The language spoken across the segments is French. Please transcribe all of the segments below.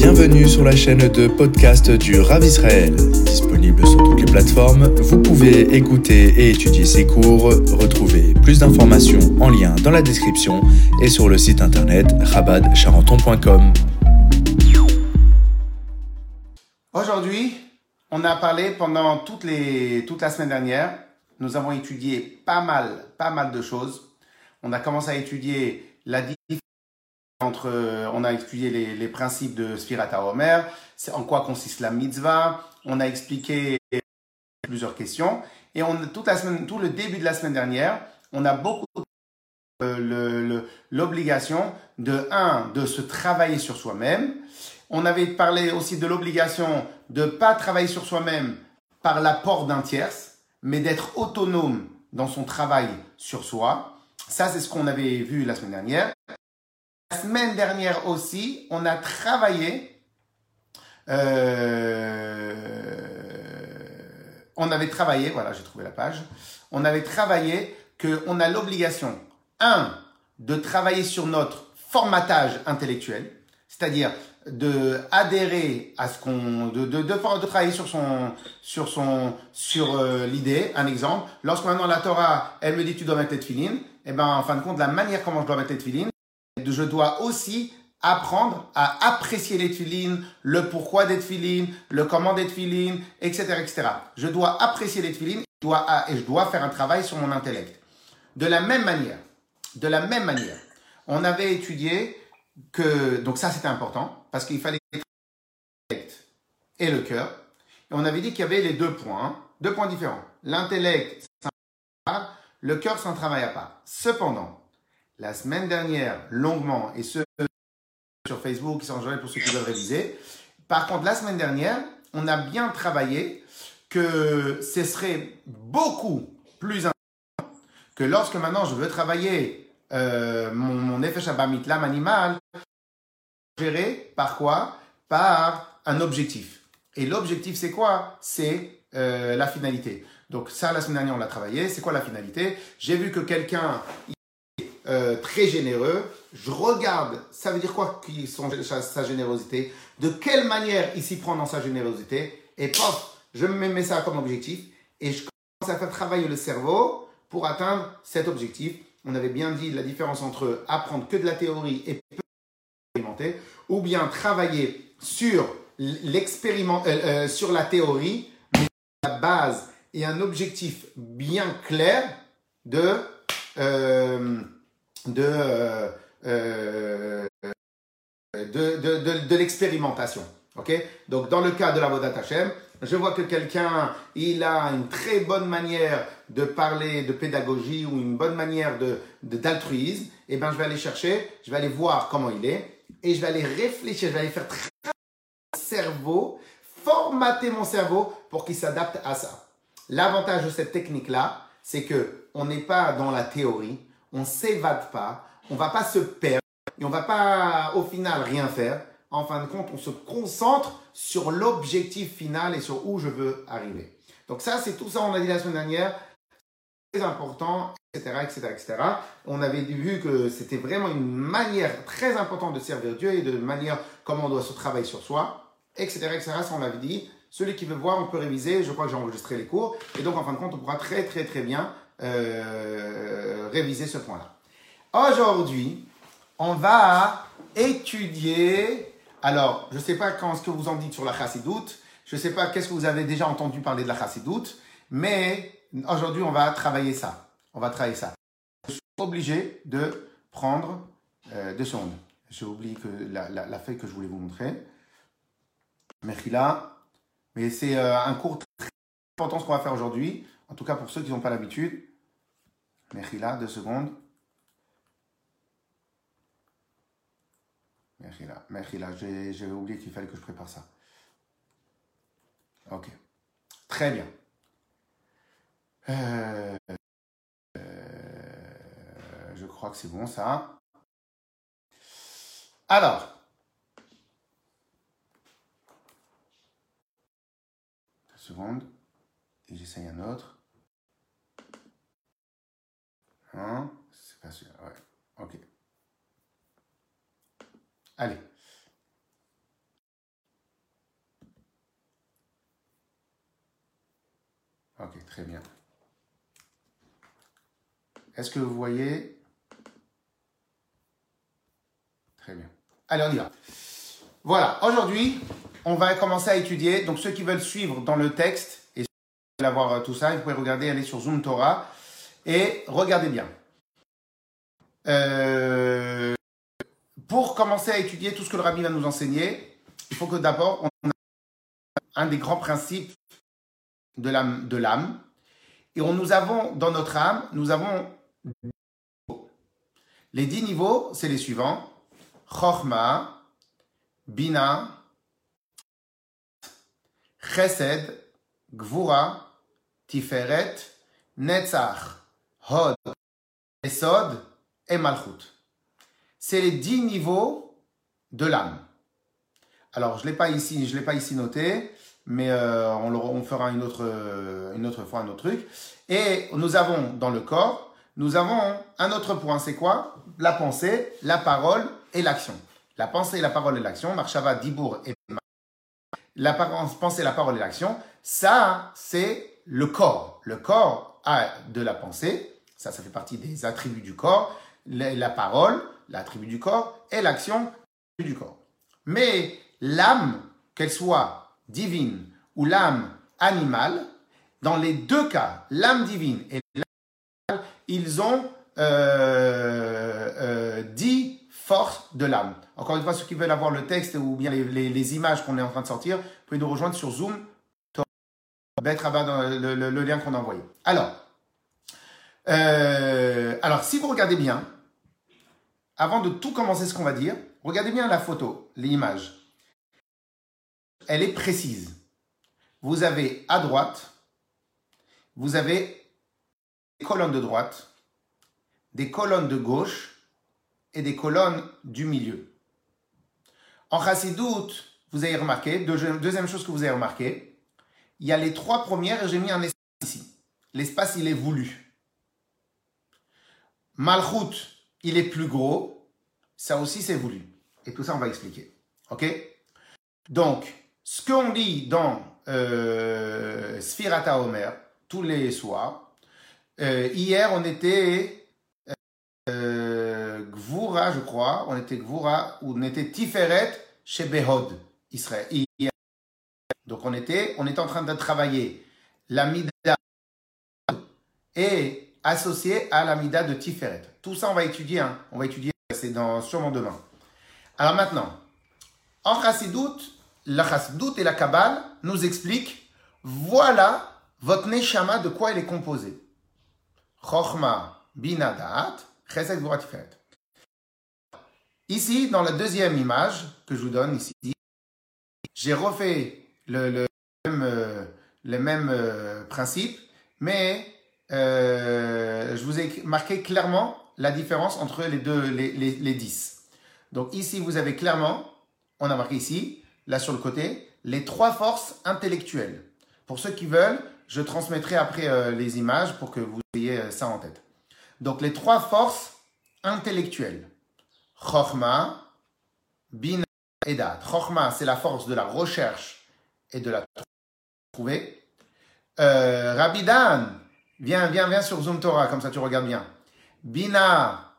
Bienvenue sur la chaîne de podcast du Rav Israël. Disponible sur toutes les plateformes, vous pouvez écouter et étudier ces cours. Retrouvez plus d'informations en lien dans la description et sur le site internet rabadcharenton.com. Aujourd'hui, on a parlé pendant toute la semaine dernière. Nous avons étudié pas mal, pas mal de choses. On a commencé à étudier la différence entre, on a étudié les, les principes de Sfirata Omer, en quoi consiste la mitzvah. On a expliqué plusieurs questions et on toute la semaine, tout le début de la semaine dernière, on a beaucoup euh, l'obligation de un de se travailler sur soi-même. On avait parlé aussi de l'obligation de pas travailler sur soi-même par l'apport d'un tierce, mais d'être autonome dans son travail sur soi. Ça, c'est ce qu'on avait vu la semaine dernière. La semaine dernière aussi, on a travaillé. Euh, on avait travaillé, voilà, j'ai trouvé la page. On avait travaillé qu'on a l'obligation, un, de travailler sur notre formatage intellectuel, c'est-à-dire de adhérer à ce qu'on de, de, de, de, travailler sur son sur son sur euh, l'idée un exemple lorsque maintenant la Torah elle me dit tu dois mettre les tefilines et ben en fin de compte la manière comment je dois mettre les tefilines je dois aussi apprendre à apprécier les tefilines le pourquoi des tefilines le comment des tefilines etc etc je dois apprécier les tefilines dois et je dois faire un travail sur mon intellect de la même manière de la même manière on avait étudié que donc ça c'était important parce qu'il fallait l'intellect et le cœur. Et on avait dit qu'il y avait les deux points, hein, deux points différents. L'intellect, le cœur, c'est un travail à part. Cependant, la semaine dernière, longuement, et ceux sur Facebook, qui sont en pour ceux qui veulent réviser, par contre, la semaine dernière, on a bien travaillé que ce serait beaucoup plus important que lorsque maintenant je veux travailler euh, mon, mon effet Shabbat l'âme animale, géré par quoi? Par un objectif. Et l'objectif, c'est quoi? C'est euh, la finalité. Donc ça, la semaine dernière, on l'a travaillé. C'est quoi la finalité? J'ai vu que quelqu'un euh, très généreux. Je regarde, ça veut dire quoi son, sa générosité? De quelle manière il s'y prend dans sa générosité? Et pof, je me mets ça comme objectif et je commence à faire travailler le cerveau pour atteindre cet objectif. On avait bien dit la différence entre apprendre que de la théorie et ou bien travailler sur l'expériment, euh, euh, sur la théorie, mais la base et un objectif bien clair de de, de, de, de, l'expérimentation. Ok? Donc dans le cas de la Vodat Hashem, je vois que quelqu'un, il a une très bonne manière de parler de pédagogie ou une bonne manière de d'altruisme. Eh ben je vais aller chercher, je vais aller voir comment il est et je vais aller réfléchir, je vais aller faire travailler mon cerveau, formater mon cerveau pour qu'il s'adapte à ça. L'avantage de cette technique-là, c'est que on n'est pas dans la théorie, on s'évade pas, on va pas se perdre et on va pas au final rien faire. En fin de compte, on se concentre sur l'objectif final et sur où je veux arriver. Donc ça, c'est tout ça, on a dit la semaine dernière, très important etc., etc., etc. On avait vu que c'était vraiment une manière très importante de servir Dieu et de manière comment on doit se travailler sur soi, etc., etc. Ça, on l'avait dit. Celui qui veut voir, on peut réviser. Je crois que j'ai enregistré les cours. Et donc, en fin de compte, on pourra très, très, très bien euh, réviser ce point-là. Aujourd'hui, on va étudier. Alors, je ne sais pas quand, ce que vous en dites sur la chassidoute. Je ne sais pas qu'est-ce que vous avez déjà entendu parler de la chassidoute. Mais aujourd'hui, on va travailler ça. On va travailler ça. Je suis obligé de prendre euh, deux secondes. J'ai oublié que la, la, feuille que je voulais vous montrer. là. Mais c'est euh, un cours très important ce qu'on va faire aujourd'hui. En tout cas pour ceux qui n'ont pas l'habitude. là, deux secondes. Merci là. J'avais oublié qu'il fallait que je prépare ça. Ok. Très bien. Euh, je crois que c'est bon ça. Alors. Deux secondes. Et j'essaye un autre. Hein? C'est pas sûr. Ouais. Ok. Allez. Ok, très bien. Est-ce que vous voyez? Très bien. Allez, on y va. Voilà, aujourd'hui, on va commencer à étudier. Donc, ceux qui veulent suivre dans le texte et avoir euh, tout ça, vous pouvez regarder, aller sur Zoom Torah et regardez bien. Euh, pour commencer à étudier tout ce que le rabbi va nous enseigner, il faut que d'abord, on a un des grands principes de l'âme. Et nous avons, dans notre âme, nous avons les dix niveaux, c'est les suivants. Chochma, Bina, Chesed, Gvura, Tiferet, Netzach, Hod, Esod et Malchut. C'est les dix niveaux de l'âme. Alors, je ne l'ai pas ici, je l'ai pas ici noté, mais euh, on, fera une autre, une autre fois un autre truc. Et nous avons dans le corps, nous avons un autre point, c'est quoi? La pensée, la parole et l'action. La pensée, la parole et l'action, Marshava, Dibour et la pensée, la parole et l'action, ça, c'est le corps. Le corps a de la pensée, ça, ça fait partie des attributs du corps, la, parole, l'attribut du corps, et l'action, du corps. Mais l'âme, qu'elle soit divine ou l'âme animale, dans les deux cas, l'âme divine et l'âme animale, ils ont euh, euh, dix forces de l'âme. Encore une fois, ceux qui veulent avoir le texte ou bien les, images qu'on est en train de sortir, vous pouvez nous rejoindre sur Zoom, le, le, le lien qu'on a envoyé. Alors, euh, alors, si vous regardez bien, avant de tout commencer ce qu'on va dire, regardez bien la photo, l'image. Elle est précise. Vous avez à droite, vous avez des colonnes de droite, des colonnes de gauche et des colonnes du milieu. En Chassidout, vous avez remarqué, deuxième chose que vous avez remarqué, il y a les trois premières et j'ai mis un espace ici. L'espace, il est voulu. Malchut, il est plus gros. Ça aussi, c'est voulu. Et tout ça, on va expliquer. OK? Donc, ce qu'on lit dans euh, Sphirata Omer, tous les soirs, euh, hier, on était euh, Gvura, je crois. On était Gvura, ou on était Tiferet chez Behod, Israël. Donc, on était, on était en train de travailler l'amida et associé à l'amida de Tiferet. Tout ça, on va étudier. Hein. On va étudier, c'est dans sûrement demain. Alors maintenant, en Chassidut, la Chassidut et la Kabbale nous expliquent voilà votre Neshama de quoi elle est composée. Chochma, Bina, Da'at, Chesed, Tiferet. Ici, dans la deuxième image que je vous donne ici, j'ai refait le, même, euh, euh, principe, mais euh, je vous ai marqué clairement la différence entre les deux, les, les, les 10. Donc ici, vous avez clairement, on a marqué ici, là sur le côté, les trois forces intellectuelles. Pour ceux qui veulent, je transmettrai après euh, les images pour que vous ayez euh, ça en tête. Donc les trois forces intellectuelles. Chochma, Bina et Dat. Chochma, c'est la force de la recherche et de la trouver. Euh, Rabidan, viens, viens, viens sur Zoom Torah, comme ça tu regardes bien. Bina,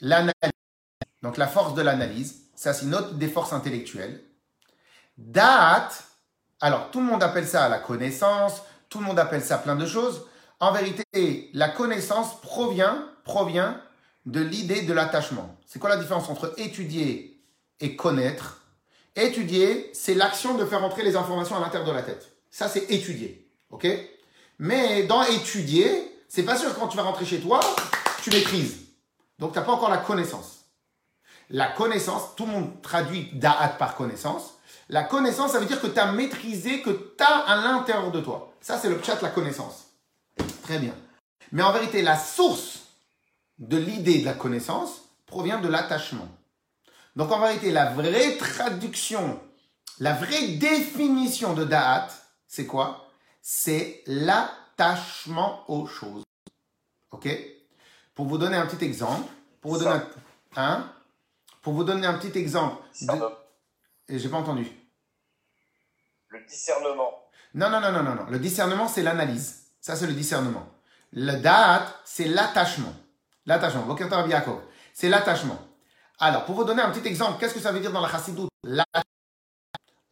l'analyse. Donc la force de l'analyse, ça c'est une autre des forces intellectuelles. Da'at, alors tout le monde appelle ça la connaissance, tout le monde appelle ça plein de choses. En vérité, la connaissance provient, provient de l'idée de l'attachement. C'est quoi la différence entre étudier et connaître? Étudier, c'est l'action de faire entrer les informations à l'intérieur de la tête. Ça, c'est étudier. OK? Mais dans étudier, c'est pas sûr que quand tu vas rentrer chez toi, tu maîtrises. Donc, tu n'as pas encore la connaissance. La connaissance, tout le monde traduit da'at par connaissance. La connaissance, ça veut dire que tu as maîtrisé, que tu as à l'intérieur de toi. Ça, c'est le chat, la connaissance. Très bien. Mais en vérité, la source de l'idée de la connaissance provient de l'attachement. Donc en vérité, la vraie traduction, la vraie définition de da'at, c'est quoi? C'est l'attachement aux choses. Ok? Pour vous donner un petit exemple, pour vous donner un, hein? Pour vous donner un petit exemple. De... J'ai pas entendu. Le discernement. Non, non, non, non, non, non. Le discernement, c'est l'analyse. Ça, c'est le discernement. Le date, c'est l'attachement. L'attachement. C'est l'attachement. Alors, pour vous donner un petit exemple, qu'est-ce que ça veut dire dans la chassidoute? Ben,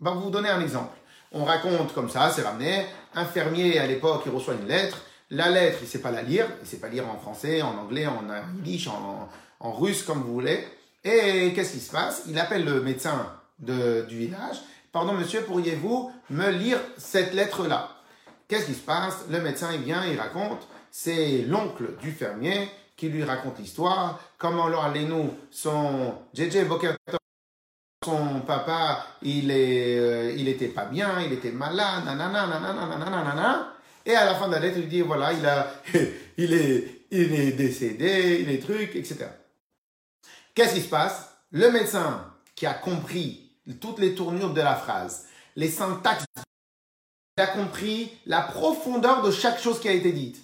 vous donner un exemple. On raconte comme ça, c'est ramené, un fermier à l'époque, il reçoit une lettre. La lettre, il ne sait pas la lire, il ne sait pas lire en français, en anglais, en yiddish, en, russe, comme vous voulez. Et qu'est-ce qui se passe? Il appelle le médecin de, du village. Pardon, monsieur, pourriez-vous me lire cette lettre-là? Qu'est-ce qui se passe? Le médecin, il vient, il raconte. C'est l'oncle du fermier qui lui raconte l'histoire. Comment alors nous son JJ son papa, il est, euh, il était pas bien, il était malade, nanana, nanana, nanana, nanana. Et à la fin de la lettre, il dit voilà, il a, il est, il est décédé, il est truc, etc. Qu'est-ce qui se passe? Le médecin qui a compris toutes les tournures de la phrase, les syntaxes, il a compris la profondeur de chaque chose qui a été dite.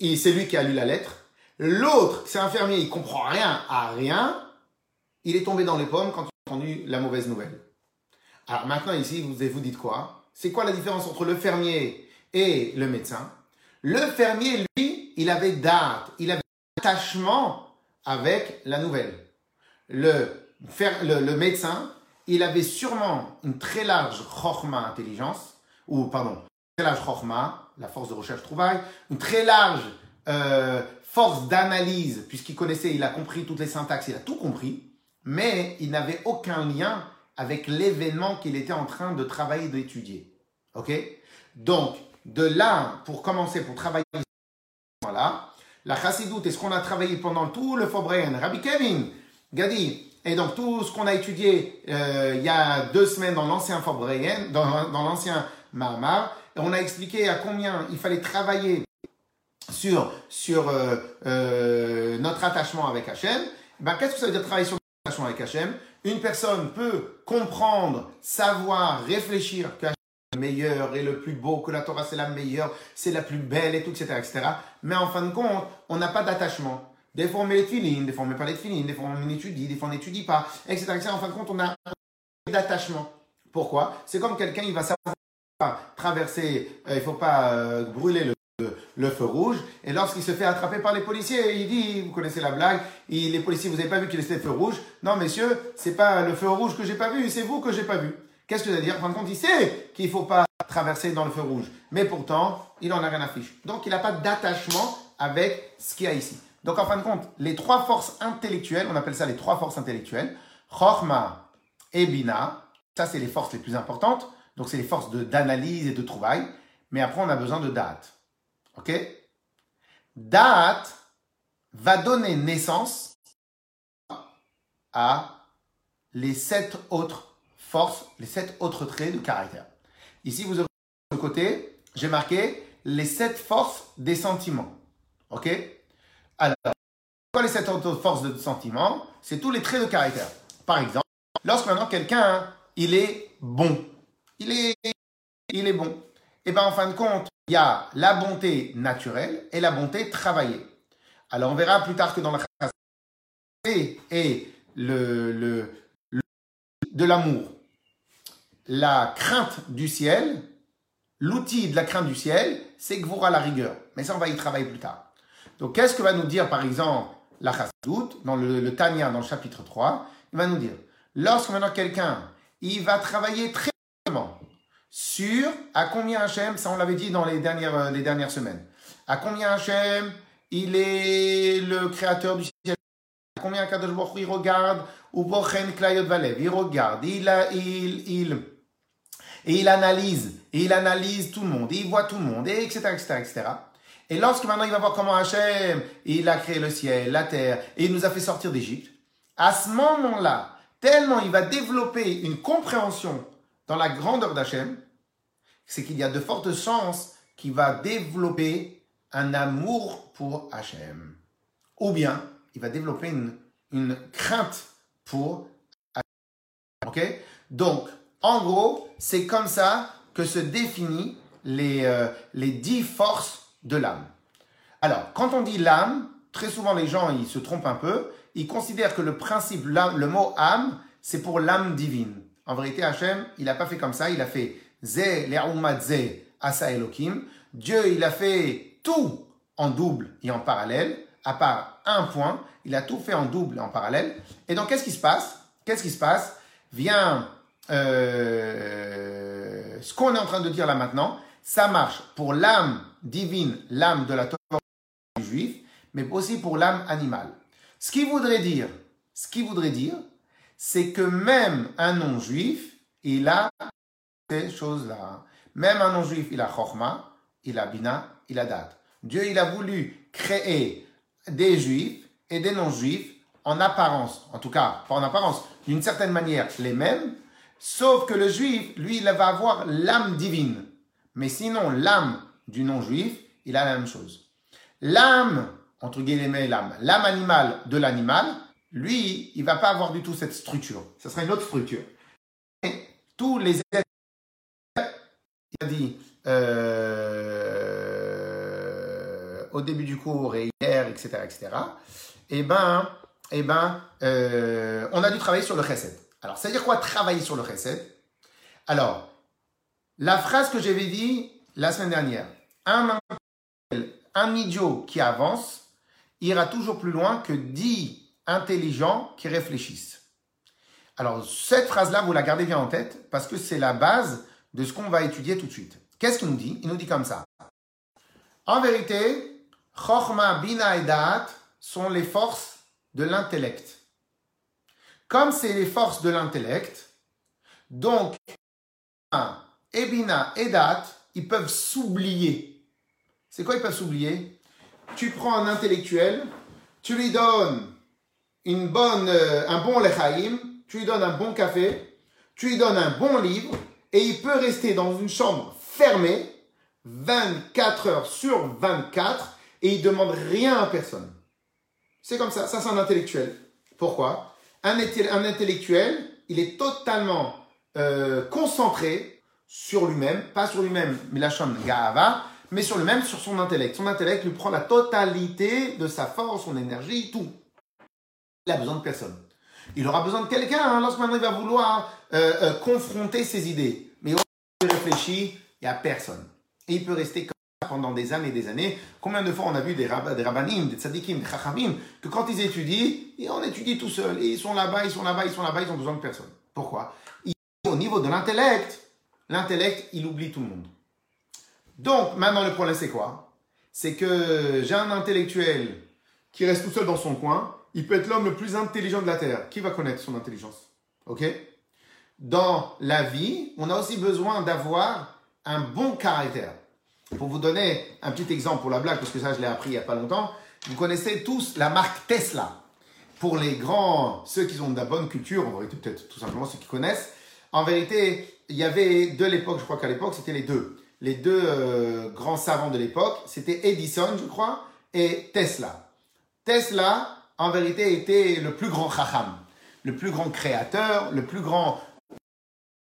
C'est lui qui a lu la lettre. L'autre, c'est un fermier, il comprend rien à rien. Il est tombé dans les pommes quand il a entendu la mauvaise nouvelle. Alors maintenant ici, vous vous dites quoi? C'est quoi la différence entre le fermier et le médecin? Le fermier, lui, il avait date, il avait attachement avec la nouvelle. Le, le, médecin, il avait sûrement une très large chorma intelligence, ou pardon, large la force de recherche trouvaille, une très large euh, force d'analyse, puisqu'il connaissait, il a compris toutes les syntaxes, il a tout compris, mais il n'avait aucun lien avec l'événement qu'il était en train de travailler, d'étudier. Ok? Donc, de là, pour commencer, pour travailler, voilà, la chassidoute est ce qu'on a travaillé pendant tout le Fobréen. Rabbi Kevin, Gadi, et donc tout ce qu'on a étudié euh, il y a deux semaines dans l'ancien Fobréen, dans, dans l'ancien Mahamar, on a expliqué à combien il fallait travailler sur, sur euh, euh, notre attachement avec Hachem. Ben, qu'est-ce que ça veut dire travailler sur avec Hachem Une personne peut comprendre, savoir, réfléchir que le meilleur et le plus beau, que la Torah c'est la meilleure, c'est la plus belle et tout, etc., etc. Mais en fin de compte, on n'a pas d'attachement. Des fois on met les filines, des fois on met pas les filines, des fois on étudie, des fois on n'étudie pas, etc., etc. En fin de compte, on a d'attachement. Pourquoi? C'est comme quelqu'un, il va savoir traverser, euh, il faut pas euh, brûler le, le, feu rouge. Et lorsqu'il se fait attraper par les policiers, il dit, vous connaissez la blague, les policiers, vous n'avez pas vu qu'il était le feu rouge? Non, messieurs, c'est pas le feu rouge que j'ai pas vu, c'est vous que j'ai pas vu. Qu'est-ce que ça veut dire? En fin de compte, il sait qu'il faut pas traverser dans le feu rouge. Mais pourtant, il n'en a rien à fiche. Donc, il n'a pas d'attachement avec ce qu'il y a ici. Donc, en fin de compte, les trois forces intellectuelles, on appelle ça les trois forces intellectuelles, Chorma et Bina, ça, c'est les forces les plus importantes. Donc, c'est les forces d'analyse et de trouvaille. Mais après, on a besoin de date. OK? Date va donner naissance à les sept autres force les sept autres traits de caractère. Ici, vous avez de côté, j'ai marqué les sept forces des sentiments. OK? Alors, quoi les sept autres forces de sentiments? C'est tous les traits de caractère. Par exemple, lorsque maintenant quelqu'un, il est bon. Il est, il est bon. Et eh bien, en fin de compte, il y a la bonté naturelle et la bonté travaillée. Alors, on verra plus tard que dans la et, et le, le, de l'amour la crainte du ciel, l'outil de la crainte du ciel, c'est que à la rigueur. Mais ça, on va y travailler plus tard. Donc, qu'est-ce que va nous dire, par exemple, la Chassadout, dans le, le Tanya, dans le chapitre 3 Il va nous dire, lorsque maintenant quelqu'un, il va travailler très sur à combien Hachem, ça on l'avait dit dans les dernières, euh, les dernières semaines, à combien Hachem, il est le créateur du ciel, à combien Kadosh Baruch il regarde, ou Bochen Klayot Valev, il regarde, il, il, il, et il analyse, et il analyse tout le monde, et il voit tout le monde, et etc., etc., etc. Et lorsque maintenant il va voir comment Hachem, il a créé le ciel, la terre, et il nous a fait sortir d'Égypte, à ce moment-là, tellement il va développer une compréhension dans la grandeur d'Hachem, c'est qu'il y a de fortes chances qu'il va développer un amour pour Hachem. Ou bien, il va développer une, crainte pour Hachem. Ok? Donc, en gros, c'est comme ça que se définissent les, euh, les dix forces de l'âme. Alors, quand on dit l'âme, très souvent les gens ils se trompent un peu. Ils considèrent que le principe, le mot âme, c'est pour l'âme divine. En vérité, Hachem, il n'a pas fait comme ça. Il a fait Zé, Zé, Asa Elohim. Dieu, il a fait tout en double et en parallèle, à part un point. Il a tout fait en double et en parallèle. Et donc, qu'est-ce qui se passe? Qu'est-ce qui se passe? Vient euh, ce qu'on est en train de dire là maintenant. Ça marche pour l'âme divine, l'âme de la Torah du juif, mais aussi pour l'âme animale. Ce qui voudrait dire, ce qui voudrait dire, c'est que même un non-juif, il a ces choses-là. Même un non-juif, il a chorma, il a bina, il a date. Dieu, il a voulu créer des juifs et des non-juifs en apparence, en tout cas, pas en apparence, d'une certaine manière les mêmes, sauf que le juif, lui, il va avoir l'âme divine. Mais sinon, l'âme du non-juif, il a la même chose. L'âme, entre guillemets, l'âme, l'âme animale de l'animal, lui, il va pas avoir du tout cette structure. Ce sera une autre structure. Et tous les êtres, il a dit euh, au début du cours et hier, etc., etc. Eh ben, eh ben, euh, on a dû travailler sur le chesed. Alors, ça veut dire quoi travailler sur le chesed Alors, la phrase que j'avais dit la semaine dernière, un, un idiot qui avance ira toujours plus loin que dix intelligents qui réfléchissent. Alors, cette phrase-là, vous la gardez bien en tête parce que c'est la base de ce qu'on va étudier tout de suite. Qu'est-ce qu'il nous dit? Il nous dit comme ça. En vérité, Chochma, Bina et Da'at sont les forces de l'intellect. Comme c'est les forces de l'intellect, donc, et Bina et Da'at, ils peuvent s'oublier. C'est quoi ils peuvent s'oublier? Tu prends un intellectuel, tu lui donnes une bonne, euh, un bon lechaïm, tu lui donnes un bon café, tu lui donnes un bon livre, et il peut rester dans une chambre fermée 24 heures sur 24 et il demande rien à personne. C'est comme ça, ça c'est un intellectuel. Pourquoi? Un, un, intellectuel, il est totalement euh, concentré sur lui-même, pas sur lui-même, mais la chambre mais sur lui-même, sur son intellect. Son intellect lui prend la totalité de sa force, son énergie, tout. Il a besoin de personne. Il aura besoin de quelqu'un hein, lorsque va vouloir euh, euh, confronter ses idées. Mais il réfléchit, il n'y a personne. Et il peut rester comme ça pendant des années et des années. Combien de fois on a vu des, rab des rabbanim, des tzadikim, des chachamim, que quand ils étudient, et on étudie tout seul. Et ils sont là-bas, ils sont là-bas, ils sont là-bas, ils ont besoin de personne. Pourquoi? Au niveau de l'intellect, l'intellect, il oublie tout le monde. Donc, maintenant, le problème, c'est quoi? C'est que j'ai un intellectuel qui reste tout seul dans son coin. Il peut être l'homme le plus intelligent de la Terre. Qui va connaître son intelligence? Ok? Dans la vie, on a aussi besoin d'avoir un bon caractère. Pour vous donner un petit exemple pour la blague, parce que ça, je l'ai appris il n'y a pas longtemps. Vous connaissez tous la marque Tesla. Pour les grands, ceux qui ont de la bonne culture, en vérité, peut-être tout simplement ceux qui connaissent. En vérité, il y avait de l'époque, je crois qu'à l'époque, c'était les deux les deux euh, grands savants de l'époque, c'était Edison, je crois, et Tesla. Tesla, en vérité, était le plus grand chacham, le plus grand créateur, le plus grand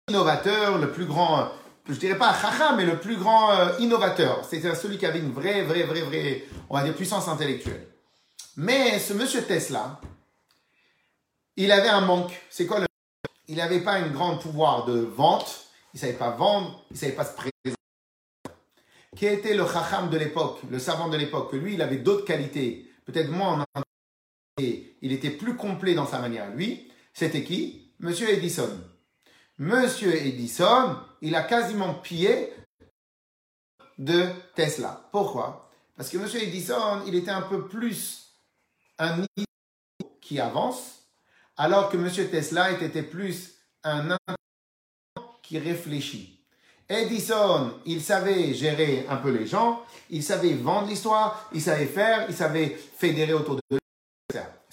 innovateur, le plus grand, je dirais pas chacham, mais le plus grand euh, innovateur. C'était celui qui avait une vraie, vraie, vraie, vraie, on va dire, puissance intellectuelle. Mais ce monsieur Tesla, il avait un manque. C'est quoi le Il n'avait pas un grand pouvoir de vente, il savait pas vendre, il savait pas se présenter qui était le chacham de l'époque, le savant de l'époque, que lui, il avait d'autres qualités, peut-être moins en il était plus complet dans sa manière. Lui, c'était qui? Monsieur Edison. Monsieur Edison, il a quasiment pillé de Tesla. Pourquoi? Parce que Monsieur Edison, il était un peu plus un qui avance, alors que Monsieur Tesla était plus un qui réfléchit. Edison, il savait gérer un peu les gens, il savait vendre l'histoire, il savait faire, il savait fédérer autour de lui.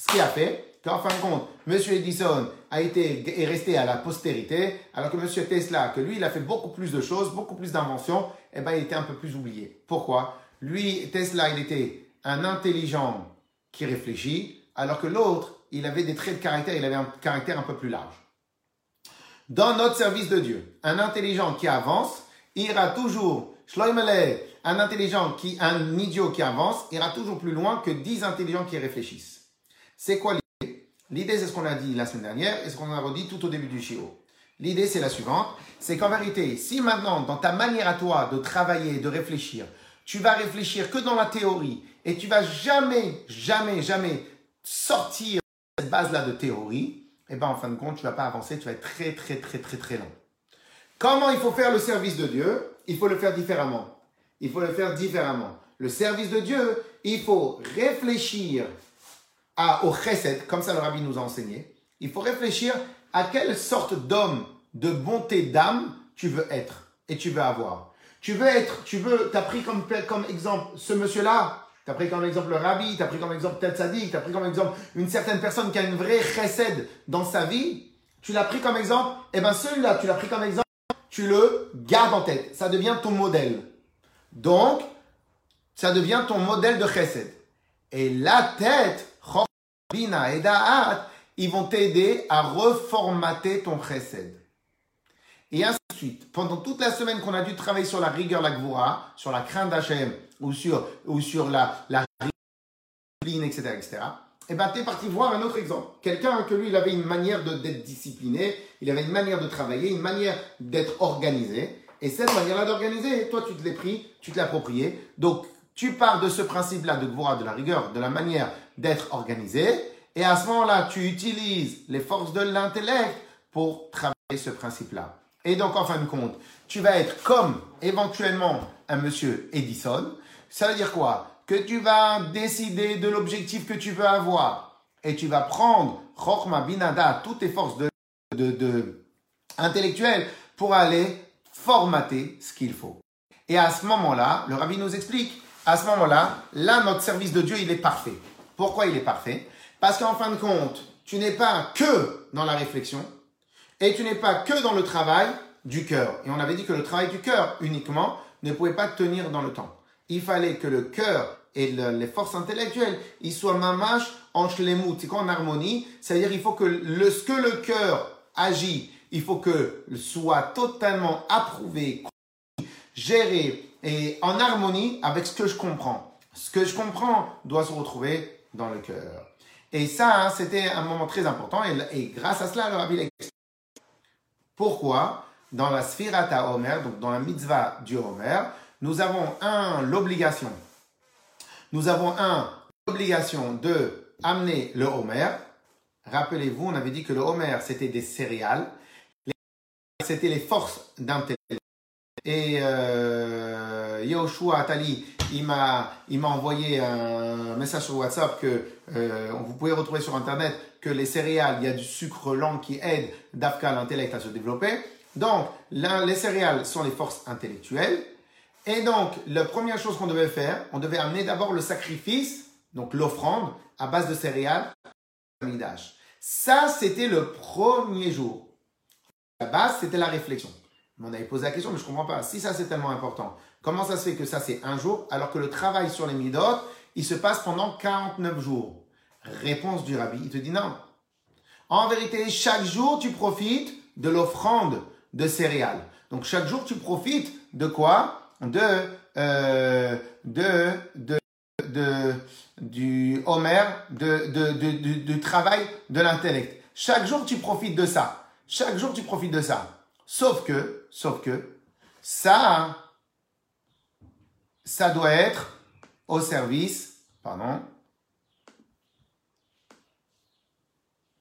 Ce qui a fait qu'en fin de compte, M. Edison a été, est resté à la postérité, alors que M. Tesla, que lui, il a fait beaucoup plus de choses, beaucoup plus d'inventions, eh ben, il était un peu plus oublié. Pourquoi? Lui, Tesla, il était un intelligent qui réfléchit, alors que l'autre, il avait des traits de caractère, il avait un caractère un peu plus large dans notre service de Dieu. Un intelligent qui avance ira toujours, un intelligent qui, un idiot qui avance ira toujours plus loin que dix intelligents qui réfléchissent. C'est quoi l'idée? L'idée, c'est ce qu'on a dit la semaine dernière et ce qu'on a redit tout au début du Shio. L'idée, c'est la suivante. C'est qu'en vérité, si maintenant, dans ta manière à toi de travailler, de réfléchir, tu vas réfléchir que dans la théorie et tu vas jamais, jamais, jamais sortir de cette base-là de théorie, eh ben, en fin de compte, tu vas pas avancer, tu vas être très, très, très, très, très lent. Comment il faut faire le service de Dieu? Il faut le faire différemment. Il faut le faire différemment. Le service de Dieu, il faut réfléchir à, au chesed, comme ça le rabbi nous a enseigné. Il faut réfléchir à quelle sorte d'homme de bonté d'âme tu veux être et tu veux avoir. Tu veux être, tu veux, as pris comme, comme exemple ce monsieur-là, tu as pris comme exemple le rabbi, tu as pris comme exemple tel sadique, tu as pris comme exemple une certaine personne qui a une vraie chesed dans sa vie, tu l'as pris comme exemple, et eh bien celui-là, tu l'as pris comme exemple, tu le gardes en tête. Ça devient ton modèle. Donc, ça devient ton modèle de chesed. Et la tête, Bina et Da'at, ils vont t'aider à reformater ton chesed. Et ainsi de suite. Pendant toute la semaine qu'on a dû travailler sur la rigueur, la gvura, sur la crainte d'Hachem, ou sur, ou sur la, la discipline, etc., etc., et ben, tu es parti voir un autre exemple. Quelqu'un que lui, il avait une manière d'être discipliné, il avait une manière de travailler, une manière d'être organisé. Et cette manière-là d'organiser, toi, tu te l'es pris, tu te l'as approprié. Donc, tu pars de ce principe-là de Gvora, de la rigueur, de la manière d'être organisé. Et à ce moment-là, tu utilises les forces de l'intellect pour travailler ce principe-là. Et donc, en fin de compte, tu vas être comme éventuellement un monsieur Edison. Ça veut dire quoi? Que tu vas décider de l'objectif que tu veux avoir. Et tu vas prendre Chokhma Binada, toutes tes forces de intellectuelles pour aller formater ce qu'il faut. Et à ce moment-là, le rabbi nous explique, à ce moment-là, là, notre service de Dieu, il est parfait. Pourquoi il est parfait? Parce qu'en fin de compte, tu n'es pas que dans la réflexion, et tu n'es pas que dans le travail du cœur. Et on avait dit que le travail du cœur uniquement ne pouvait pas tenir dans le temps. Il fallait que le cœur et les forces intellectuelles, ils soient mamash en shlemut, c'est quoi en harmonie? C'est-à-dire il faut que le, ce que le cœur agit, il faut que soit totalement approuvé, géré et en harmonie avec ce que je comprends. Ce que je comprends doit se retrouver dans le cœur. Et ça, hein, c'était un moment très important. Et, grâce à cela, le Rabbi pourquoi? Dans la Sphirata Homer, donc dans la mitzvah du Homer, nous avons un, l'obligation. Nous avons un, l'obligation de amener le Homer. Rappelez-vous, on avait dit que le Homer, c'était des céréales. C'était les forces d'intellect. Et euh, Yoshua Atali, il m'a, envoyé un message sur WhatsApp que euh, vous pouvez retrouver sur Internet que les céréales, il y a du sucre lent qui aide d'Afka l'intellect à se développer. Donc, les céréales sont les forces intellectuelles. Et donc, la première chose qu'on devait faire, on devait amener d'abord le sacrifice, donc l'offrande, à base de céréales, Ça, c'était le premier jour. La base, c'était la réflexion. On avait posé la question, mais je ne comprends pas. Si ça, c'est tellement important, comment ça se fait que ça, c'est un jour, alors que le travail sur les midot, il se passe pendant 49 jours? Réponse du rabbi, il te dit non. En vérité, chaque jour, tu profites de l'offrande de céréales. Donc, chaque jour, tu profites de quoi? De, euh, de, de, de, du Homer, de, de, de, du travail de l'intellect. Chaque jour, tu profites de ça. Chaque jour, tu profites de ça. Sauf que, sauf que, ça, ça doit être au service, pardon,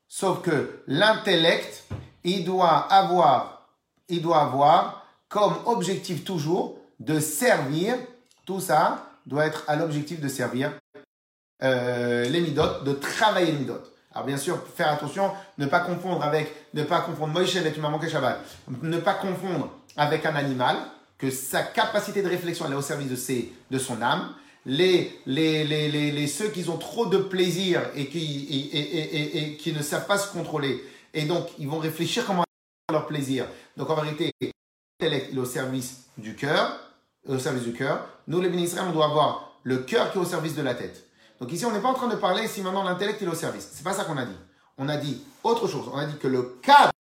Sauf que l'intellect, il doit avoir, il doit avoir comme objectif toujours de servir, tout ça doit être à l'objectif de servir euh, les midotes, de travailler les midotes. Alors bien sûr, faire attention, ne pas confondre avec, ne pas confondre Moïse et manqué Shabbat, ne pas confondre avec un animal, que sa capacité de réflexion est au service de, ses, de son âme, les, les, les, les, ceux qui ont trop de plaisir et qui, et, et, et, qui ne savent pas se contrôler. Et donc, ils vont réfléchir comment leur plaisir. Donc, en vérité, l'intellect est au service du cœur, au service du cœur. Nous, les ministres, on doit avoir le cœur qui est au service de la tête. Donc ici, on n'est pas en train de parler si maintenant l'intellect est au service. C'est pas ça qu'on a dit. On a dit autre chose. On a dit que le cadre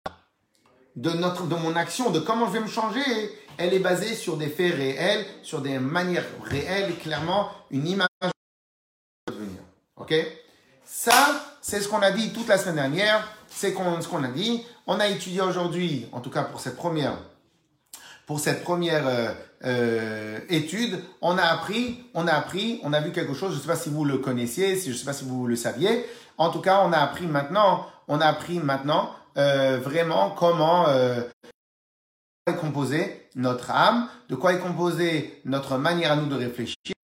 de, notre, de mon action, de comment je vais me changer, elle est basée sur des faits réels, sur des manières réelles, clairement une image de devenir. Ok? Ça, c'est ce qu'on a dit toute la semaine dernière. C'est ce qu'on a dit. On a étudié aujourd'hui, en tout cas pour cette première, pour cette première euh, euh, étude, on a appris, on a appris, on a vu quelque chose. Je ne sais pas si vous le connaissiez, je ne sais pas si vous le saviez. En tout cas, on a appris maintenant, on a appris maintenant euh, vraiment comment est composée notre âme, de quoi est composée notre manière à nous de réfléchir,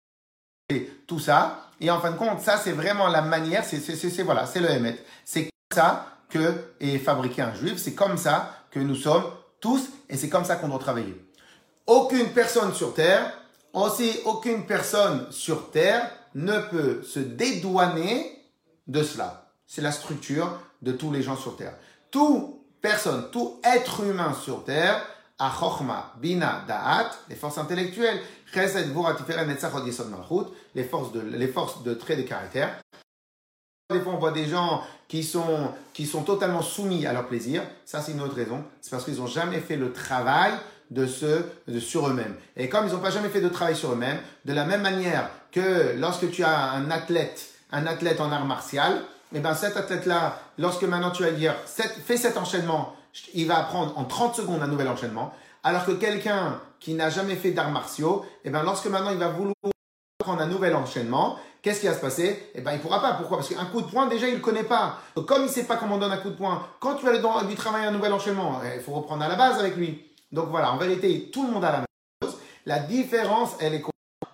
tout ça. Et en fin de compte, ça, c'est vraiment la manière, c'est, c'est, voilà, c'est le Hémet. C'est comme ça que est fabriqué un juif, c'est comme ça que nous sommes tous, et c'est comme ça qu'on doit travailler. Aucune personne sur Terre, aussi aucune personne sur Terre ne peut se dédouaner de cela. C'est la structure de tous les gens sur Terre. Tout personne, tout être humain sur Terre a bina, da'at, les forces intellectuelles, les forces de, les forces de trait de caractère. Des fois, on voit des gens qui sont, qui sont totalement soumis à leur plaisir. Ça, c'est une autre raison. C'est parce qu'ils n'ont jamais fait le travail de ce, de, sur eux-mêmes. Et comme ils n'ont pas jamais fait de travail sur eux-mêmes, de la même manière que lorsque tu as un athlète, un athlète en art martial, et eh ben cet athlète-là, lorsque maintenant tu vas dire, fais cet enchaînement, il va apprendre en 30 secondes un nouvel enchaînement. Alors que quelqu'un qui n'a jamais fait d'arts martiaux, et eh ben lorsque maintenant il va vouloir prendre un nouvel enchaînement, qu'est-ce qui va se passer? Eh ben il pourra pas. Pourquoi? Parce qu'un coup de poing, déjà, il ne connaît pas. comme il sait pas comment on donne un coup de poing, quand tu vas lui travailler un nouvel enchaînement, eh, il faut reprendre à la base avec lui. Donc voilà, en vérité, tout le monde a la même chose. La différence, elle est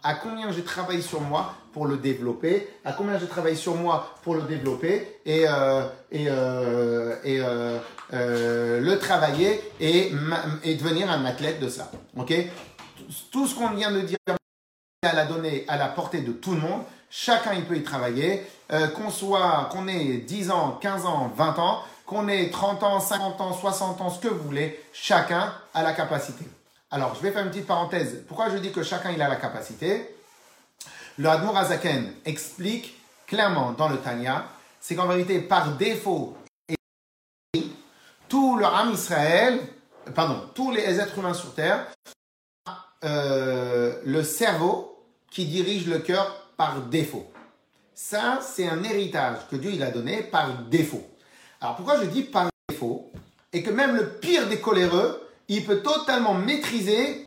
à combien j'ai travaillé sur moi pour le développer, à combien j'ai travaillé sur moi pour le développer et, euh, euh, euh, le travailler et, et devenir un athlète de ça. Ok? Tout ce qu'on vient de dire à la donnée à la portée de tout le monde. Chacun il peut y travailler. qu'on soit, qu'on ait 10 ans, 15 ans, 20 ans, qu'on ait 30 ans, 50 ans, 60 ans, ce que vous voulez, chacun a la capacité. Alors, je vais faire une petite parenthèse. Pourquoi je dis que chacun il a la capacité? Le Admour Azaken explique clairement dans le Tanya, c'est qu'en vérité, par défaut, tout le âme Israël, pardon, tous les êtres humains sur Terre, euh, le cerveau qui dirige le cœur par défaut. Ça, c'est un héritage que Dieu il a donné par défaut. Alors pourquoi je dis par défaut Et que même le pire des coléreux, il peut totalement maîtriser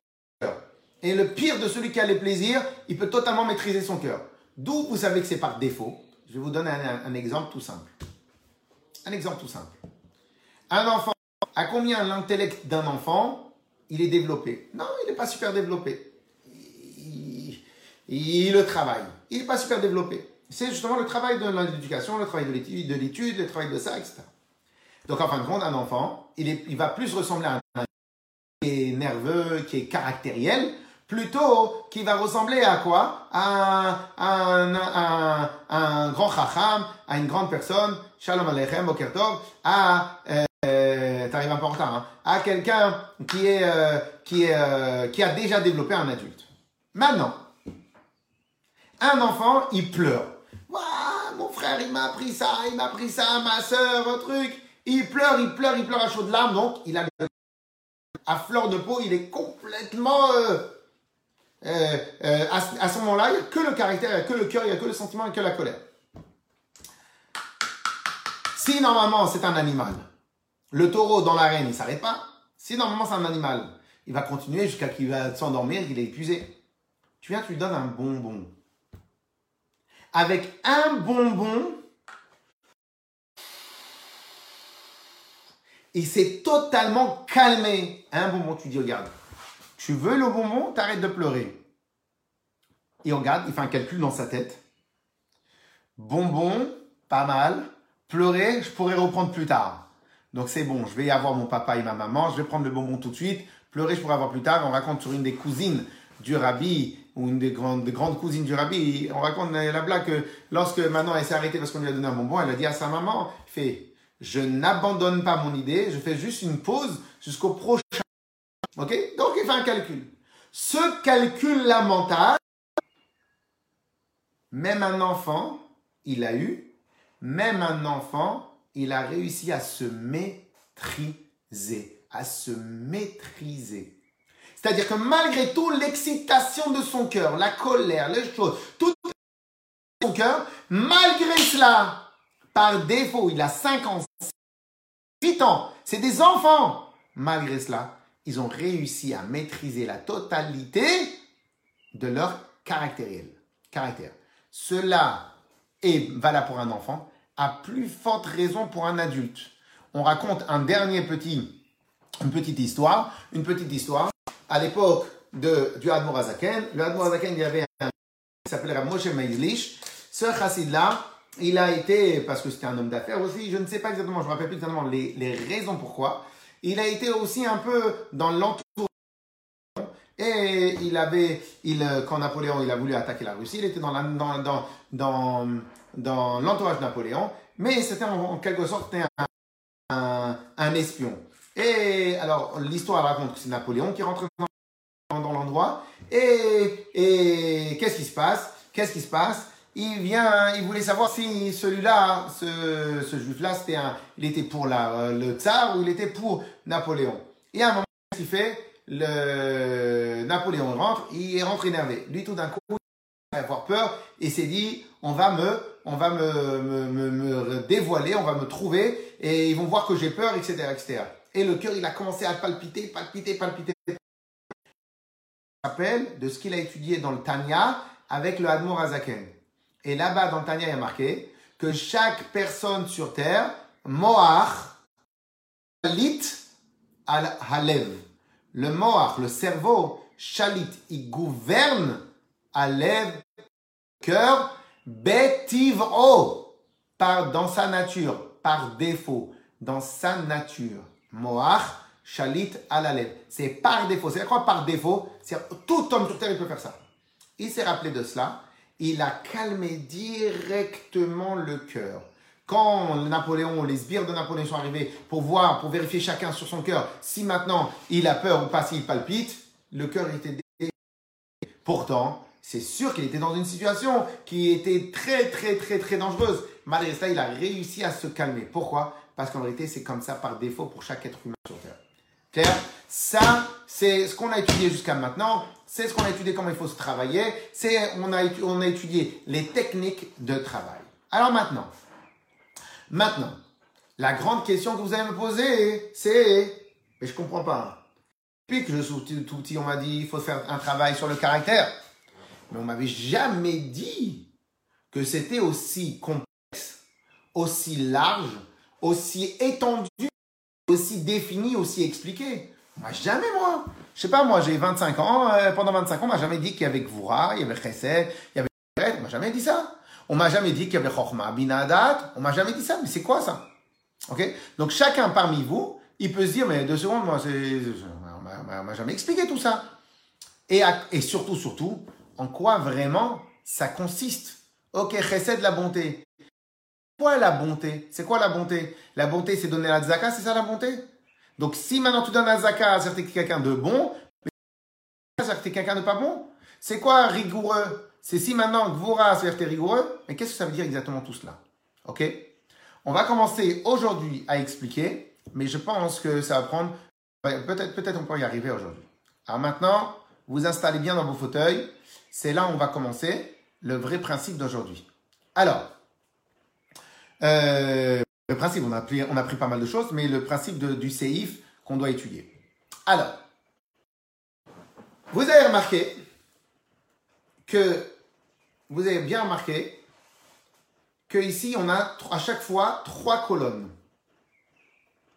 et le pire de celui qui a les plaisirs, il peut totalement maîtriser son cœur. D'où vous savez que c'est par défaut? Je vais vous donner un, exemple tout simple. Un exemple tout simple. Un enfant, à combien l'intellect d'un enfant, il est développé? Non, il n'est pas super développé. Il, le travaille. Il n'est pas super développé. C'est justement le travail de l'éducation, le travail de l'étude, le travail de ça, etc. Donc en fin de compte, un enfant, il, va plus ressembler à un qui est nerveux, qui est caractériel, plutôt qui va ressembler à quoi? À un, grand chacham, à une grande personne, shalom aleichem, boker à, euh, t'arrives un hein, à quelqu'un euh, qui, est, euh, qui a déjà développé un adulte. Maintenant, un enfant, il pleure. Mon frère, il m'a appris ça, il m'a appris ça, ma soeur, un truc. Il pleure, il pleure, il pleure à chaudes larmes, donc il a à fleur de peau, il est complètement... Euh, euh, euh, à, ce moment-là, il n'y a que le caractère, il n'y a que le cœur, il n'y a que le sentiment et que la colère. Si normalement c'est un animal, le taureau dans l'arène, il ne s'arrête pas. Si normalement c'est un animal, il va continuer jusqu'à qu'il va s'endormir, qu'il est épuisé. Tu viens, tu lui donnes un bonbon. Avec un bonbon, il s'est totalement calmé. Un bonbon, tu dis, regarde, tu veux le bonbon, t'arrêtes de pleurer. Et regarde, il fait un calcul dans sa tête. Bonbon, pas mal. Pleurer, je pourrais reprendre plus tard. Donc c'est bon, je vais y avoir mon papa et ma maman, je vais prendre le bonbon tout de suite. Pleurer, je pourrais avoir plus tard. On raconte sur une des cousines du rabbi, ou une des grandes, cousines du rabbi, on raconte la blague que lorsque maintenant elle s'est arrêtée parce qu'on lui a donné un bonbon, elle a dit à sa maman, fait, je n'abandonne pas mon idée, je fais juste une pause jusqu'au prochain. Ok? Donc il fait un calcul. Ce calcul-là mental, même un enfant, il a eu, même un enfant, il a réussi à se maîtriser, à se maîtriser. C'est-à-dire que malgré tout, l'excitation de son cœur, la colère, les choses, tout son cœur, malgré cela, Par défaut, il a 5 ans, 8 ans. C'est des enfants. Malgré cela, ils ont réussi à maîtriser la totalité de leur caractériel. caractère. Cela est valable pour un enfant, à plus forte raison pour un adulte. On raconte un dernier petit, une petite histoire, une petite histoire. À l'époque de, du Admor Azaken, le Admor Azaken, il y avait un qui s'appelait Moshe Meilish. Ce chassid-là, il a été, parce que c'était un homme d'affaires aussi, je ne sais pas exactement, je ne me rappelle plus exactement les, les raisons pourquoi, il a été aussi un peu dans l'entourage et il avait, il, quand Napoléon il a voulu attaquer la Russie, il était dans, dans, dans, dans, l'entourage de Napoléon, mais c'était en, quelque sorte un, un, un, espion. Et alors, l'histoire raconte que c'est Napoléon qui rentre dans, l'endroit, et, et qu'est-ce qui se passe? Qu'est-ce qui se passe? Il vient, il voulait savoir si celui-là, ce, ce juif-là, c'était un, il était pour la, le tsar ou il était pour Napoléon. Et à un moment, qu'est-ce qu'il fait? Le Napoléon rentre, il rentre énervé. Lui, tout d'un coup, il va avoir peur et s'est dit, on va me, on va me, me, me, dévoiler, on va me trouver et ils vont voir que j'ai peur, etc., etc. Et le cœur, il a commencé à palpiter, palpiter, palpiter. Il rappelle de ce qu'il a étudié dans le Tanya avec le Hadmour Azaken. Et là-bas, dans le Tanya, il y a marqué que chaque personne sur terre, Moach, Lit al Halev. Le Moach, le cerveau, Chalit, il gouverne lèvres, cœur, Betivro, par, dans sa nature, par défaut, dans sa nature. Moach, la lèvre. C'est par défaut. C'est quoi par défaut C'est tout homme sur terre, il peut faire ça. Il s'est rappelé de cela il a calmé directement le cœur. Quand Napoléon, les sbires de Napoléon sont arrivés pour voir, pour vérifier chacun sur son cœur, si maintenant il a peur ou pas, s'il palpite, le cœur était Pourtant, c'est sûr qu'il était dans une situation qui était très, très, très, très dangereuse. Malgré cela, il a réussi à se calmer. Pourquoi? Parce qu'en réalité, c'est comme ça par défaut pour chaque être humain sur Terre. Claire Ça, c'est ce qu'on a étudié jusqu'à maintenant. C'est ce qu'on a étudié comment il faut se travailler. C'est on a on a étudié les techniques de travail. Alors maintenant, maintenant, la grande question que vous allez me poser, c'est, mais je comprends pas. Depuis que je suis tout petit, on m'a dit il faut faire un travail sur le caractère, mais on m'avait jamais dit que c'était aussi complexe, aussi large, aussi étendu, aussi défini, aussi expliqué. Moi, jamais moi. Je sais pas, moi, j'ai 25 ans. Euh, pendant 25 ans, on m'a jamais dit qu'il y avait Gvura, il y avait Chesed, il y avait On m'a jamais dit ça. On m'a jamais dit qu'il y avait Chochma, Binadat. On m'a jamais dit ça. Mais c'est quoi ça? Ok? Donc, chacun parmi vous, il peut se dire, mais deux secondes, moi, on m'a jamais expliqué tout ça. Et, et surtout, surtout, en quoi vraiment ça consiste? Ok, Chesed, la bonté. Quoi la bonté? C'est quoi la bonté? La bonté, c'est donner la zaka, c'est ça la bonté? Donc si maintenant tu donnes la zaka, c'est es quelqu'un de bon, mais c'est es quelqu'un de pas bon. C'est quoi rigoureux? C'est si maintenant Gvura, c'est-à-dire que tu es rigoureux, mais qu'est-ce que ça veut dire exactement tout cela? Ok? On va commencer aujourd'hui à expliquer, mais je pense que ça va prendre, peut-être peut-être on peut y arriver aujourd'hui. Alors maintenant, vous installez bien dans vos fauteuils, c'est là où on va commencer le vrai principe d'aujourd'hui. Alors, euh, le principe, on a, pris, on a pris pas mal de choses, mais le principe du séif qu'on doit étudier. Alors, vous avez remarqué que, vous avez bien remarqué que ici, on a à chaque fois trois colonnes.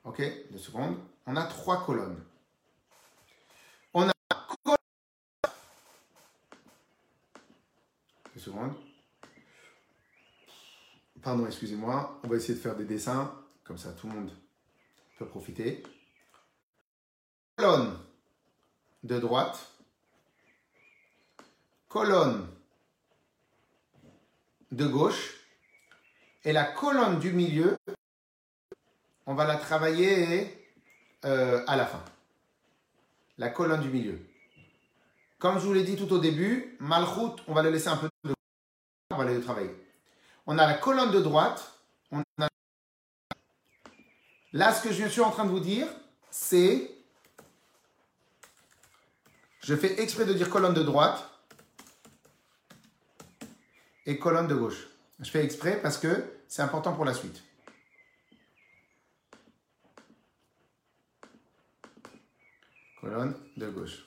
Ok, deux secondes. On a trois colonnes. On a deux secondes. Pardon, excusez-moi. On va essayer de faire des dessins. Comme ça, tout le monde peut profiter. Colonne de droite. Colonne de gauche. Et la colonne du milieu, on va la travailler euh, à la fin. La colonne du milieu. Comme je vous l'ai dit tout au début, Malchut, on va le laisser un peu de on va aller le travailler on a la colonne de droite. Là, ce que je suis en train de vous dire, c'est... Je fais exprès de dire colonne de droite et colonne de gauche. Je fais exprès parce que C'est important pour la suite. Colonne de gauche.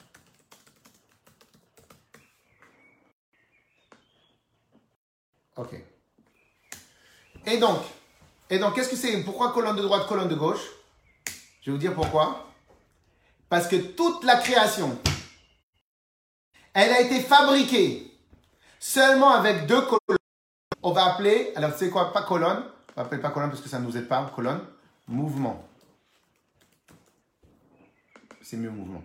Ok. Et donc, et donc, qu'est-ce que c'est Pourquoi colonne de droite, colonne de gauche? Je vais vous dire pourquoi. Parce que toute la création, elle a été fabriquée seulement avec deux colonnes. On va appeler, alors c'est quoi? Pas colonne. On va appeler pas colonne parce que ça ne nous aide pas. Colonne, mouvement. C'est mieux mouvement.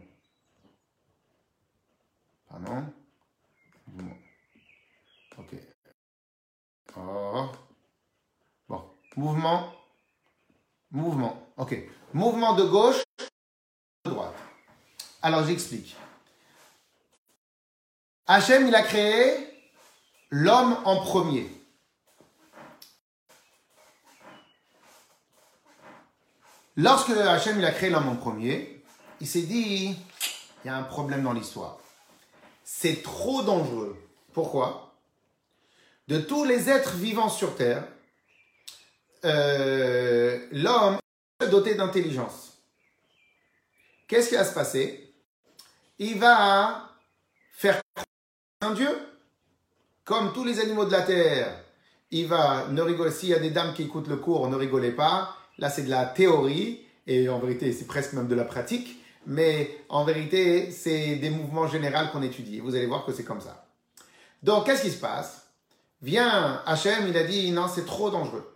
Pardon? Mouvement. Ok. Oh. Mouvement. Mouvement. Ok. Mouvement de gauche, de droite. Alors j'explique. Hachem, il a créé l'homme en premier. Lorsque Hachem, il a créé l'homme en premier, il s'est dit, il y a un problème dans l'histoire. C'est trop dangereux. Pourquoi? De tous les êtres vivants sur Terre, euh, l'homme est doté d'intelligence. Qu'est-ce qui va se passer? Il va faire un Dieu, comme tous les animaux de la Terre. Il va ne rigoler. S'il y a des dames qui écoutent le cours, ne rigolez pas. Là, c'est de la théorie et en vérité, c'est presque même de la pratique. Mais en vérité, c'est des mouvements généraux qu'on étudie. Vous allez voir que c'est comme ça. Donc, qu'est-ce qui se passe? Vient Hachem, il a dit non, c'est trop dangereux.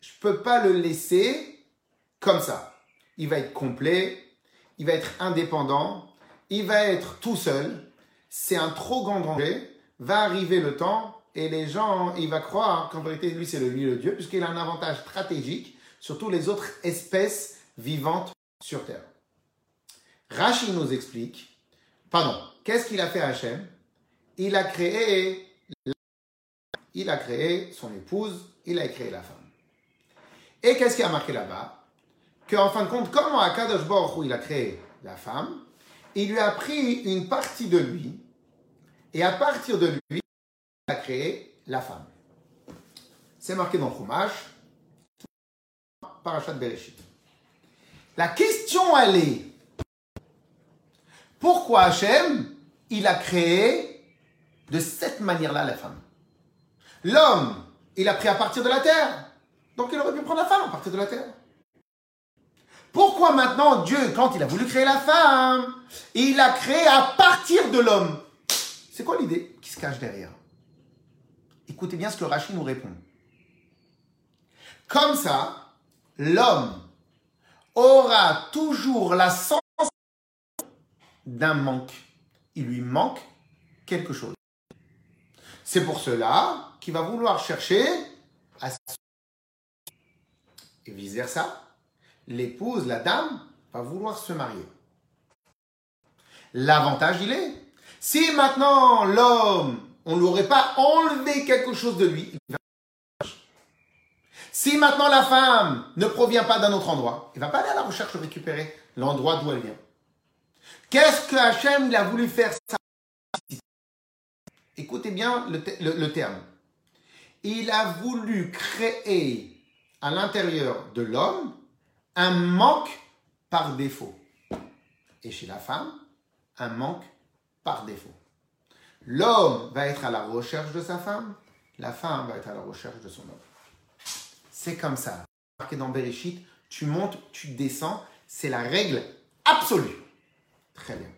Je ne peux pas le laisser comme ça. Il va être complet, il va être indépendant, il va être tout seul. C'est un trop grand danger. Va arriver le temps et les gens, il va croire qu'en vérité, lui, c'est le lui le Dieu, puisqu'il a un avantage stratégique sur toutes les autres espèces vivantes sur Terre. Rachid nous explique, pardon, qu'est-ce qu'il a fait à Hachem? Il a créé, il a créé son épouse, il a créé la femme. Et qu'est-ce qui a marqué là-bas Qu'en fin de compte, comment Akadosh Baruch il a créé la femme, il lui a pris une partie de lui, et à partir de lui, il a créé la femme. C'est marqué dans Chumash, Parashat Bereshit. La question, elle est, pourquoi Hachem, il a créé de cette manière-là la femme? L'homme, il a pris à partir de la terre. Donc il aurait pu prendre la femme à partir de la terre? Pourquoi maintenant Dieu, quand il a voulu créer la femme, il a créé à partir de l'homme? C'est quoi l'idée qui se cache derrière? Écoutez bien ce que Rachid nous répond. Comme ça, l'homme aura toujours la sensation d'un manque. Il lui manque quelque chose. C'est pour cela qu'il va vouloir chercher à et vice-versa. L'épouse, la dame, va vouloir se marier. L'avantage, il est, si maintenant l'homme, on ne lui aurait pas enlevé quelque chose de lui, il va si maintenant la femme ne provient pas d'un autre endroit, il ne va pas aller à la recherche de récupérer l'endroit d'où elle vient. Qu'est-ce que Hachem il a voulu faire Écoutez bien le, terme. Il a voulu créer à l'intérieur de l'homme un manque par défaut. Et chez la femme, un manque par défaut. L'homme va être à la recherche de sa femme, la femme va être à la recherche de son homme. C'est comme ça. Marqué dans Bereshit, tu montes, tu descends. C'est la règle absolue. Très bien.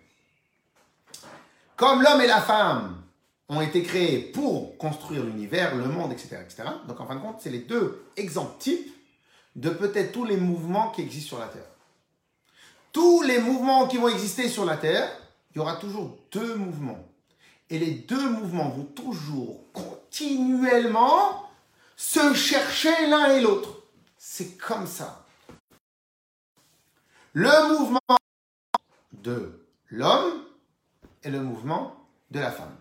Comme l'homme et la femme ont été créés pour construire l'univers, le monde, etc., etc. Donc en fin de compte, c'est les deux exemples types de peut-être tous les mouvements qui existent sur la Terre. Tous les mouvements qui vont exister sur la Terre, il y aura toujours deux mouvements. Et les deux mouvements vont toujours continuellement se chercher l'un et l'autre. C'est comme ça. Le mouvement de l'homme et le mouvement de la femme.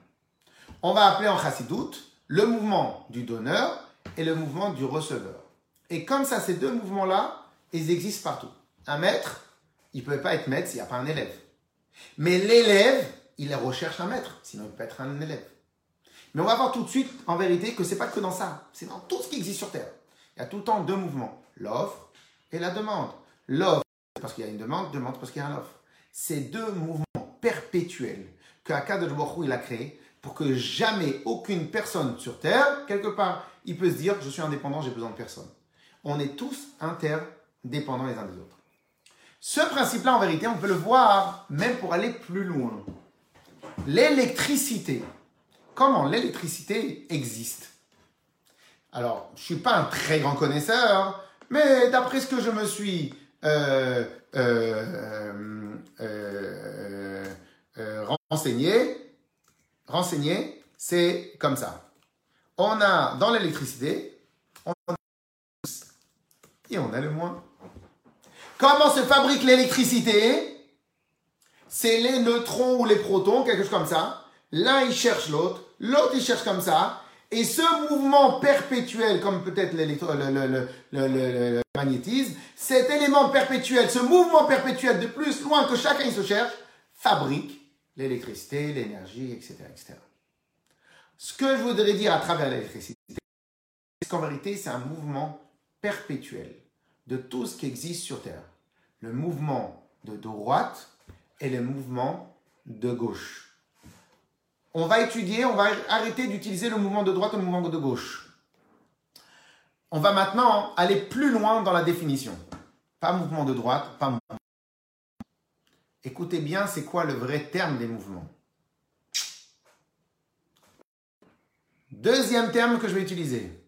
On va appeler en chassidoute le mouvement du donneur et le mouvement du receveur. Et comme ça, ces deux mouvements-là, ils existent partout. Un maître, il ne peut pas être maître s'il n'y a pas un élève. Mais l'élève, il recherche un maître, sinon il peut être un élève. Mais on va voir tout de suite, en vérité, que c'est pas que dans ça. C'est dans tout ce qui existe sur Terre. Il y a tout le temps deux mouvements, l'offre et la demande. L'offre, parce qu'il y a une demande, demande parce qu'il y a une offre. C'est deux mouvements perpétuels que Akadosh il a créé pour que jamais aucune personne sur Terre, quelque part, il peut se dire je suis indépendant, j'ai besoin de personne. On est tous interdépendants les uns des autres. Ce principe-là, en vérité, on peut le voir même pour aller plus loin. L'électricité. Comment l'électricité existe? Alors, je ne suis pas un très grand connaisseur, mais d'après ce que je me suis euh, euh, euh, renseigné, renseigné, c'est comme ça. On a dans l'électricité, on a et on a le moins. Comment se fabrique l'électricité? C'est les neutrons ou les protons, quelque chose comme ça. L'un, il cherche l'autre, l'autre, il cherche comme ça. Et ce mouvement perpétuel, comme peut-être le, le, magnétisme, cet élément perpétuel, ce mouvement perpétuel de plus loin que chacun se cherche, fabrique l'électricité, l'énergie, etc., etc. Ce que je voudrais dire à travers l'électricité, c'est qu'en vérité, c'est un mouvement perpétuel de tout ce qui existe sur Terre. Le mouvement de droite et le mouvement de gauche. On va étudier, on va arrêter d'utiliser le mouvement de droite et le mouvement de gauche. On va maintenant aller plus loin dans la définition. Pas mouvement de droite, pas mouvement. Écoutez bien, c'est quoi le vrai terme des mouvements? Deuxième terme que je vais utiliser.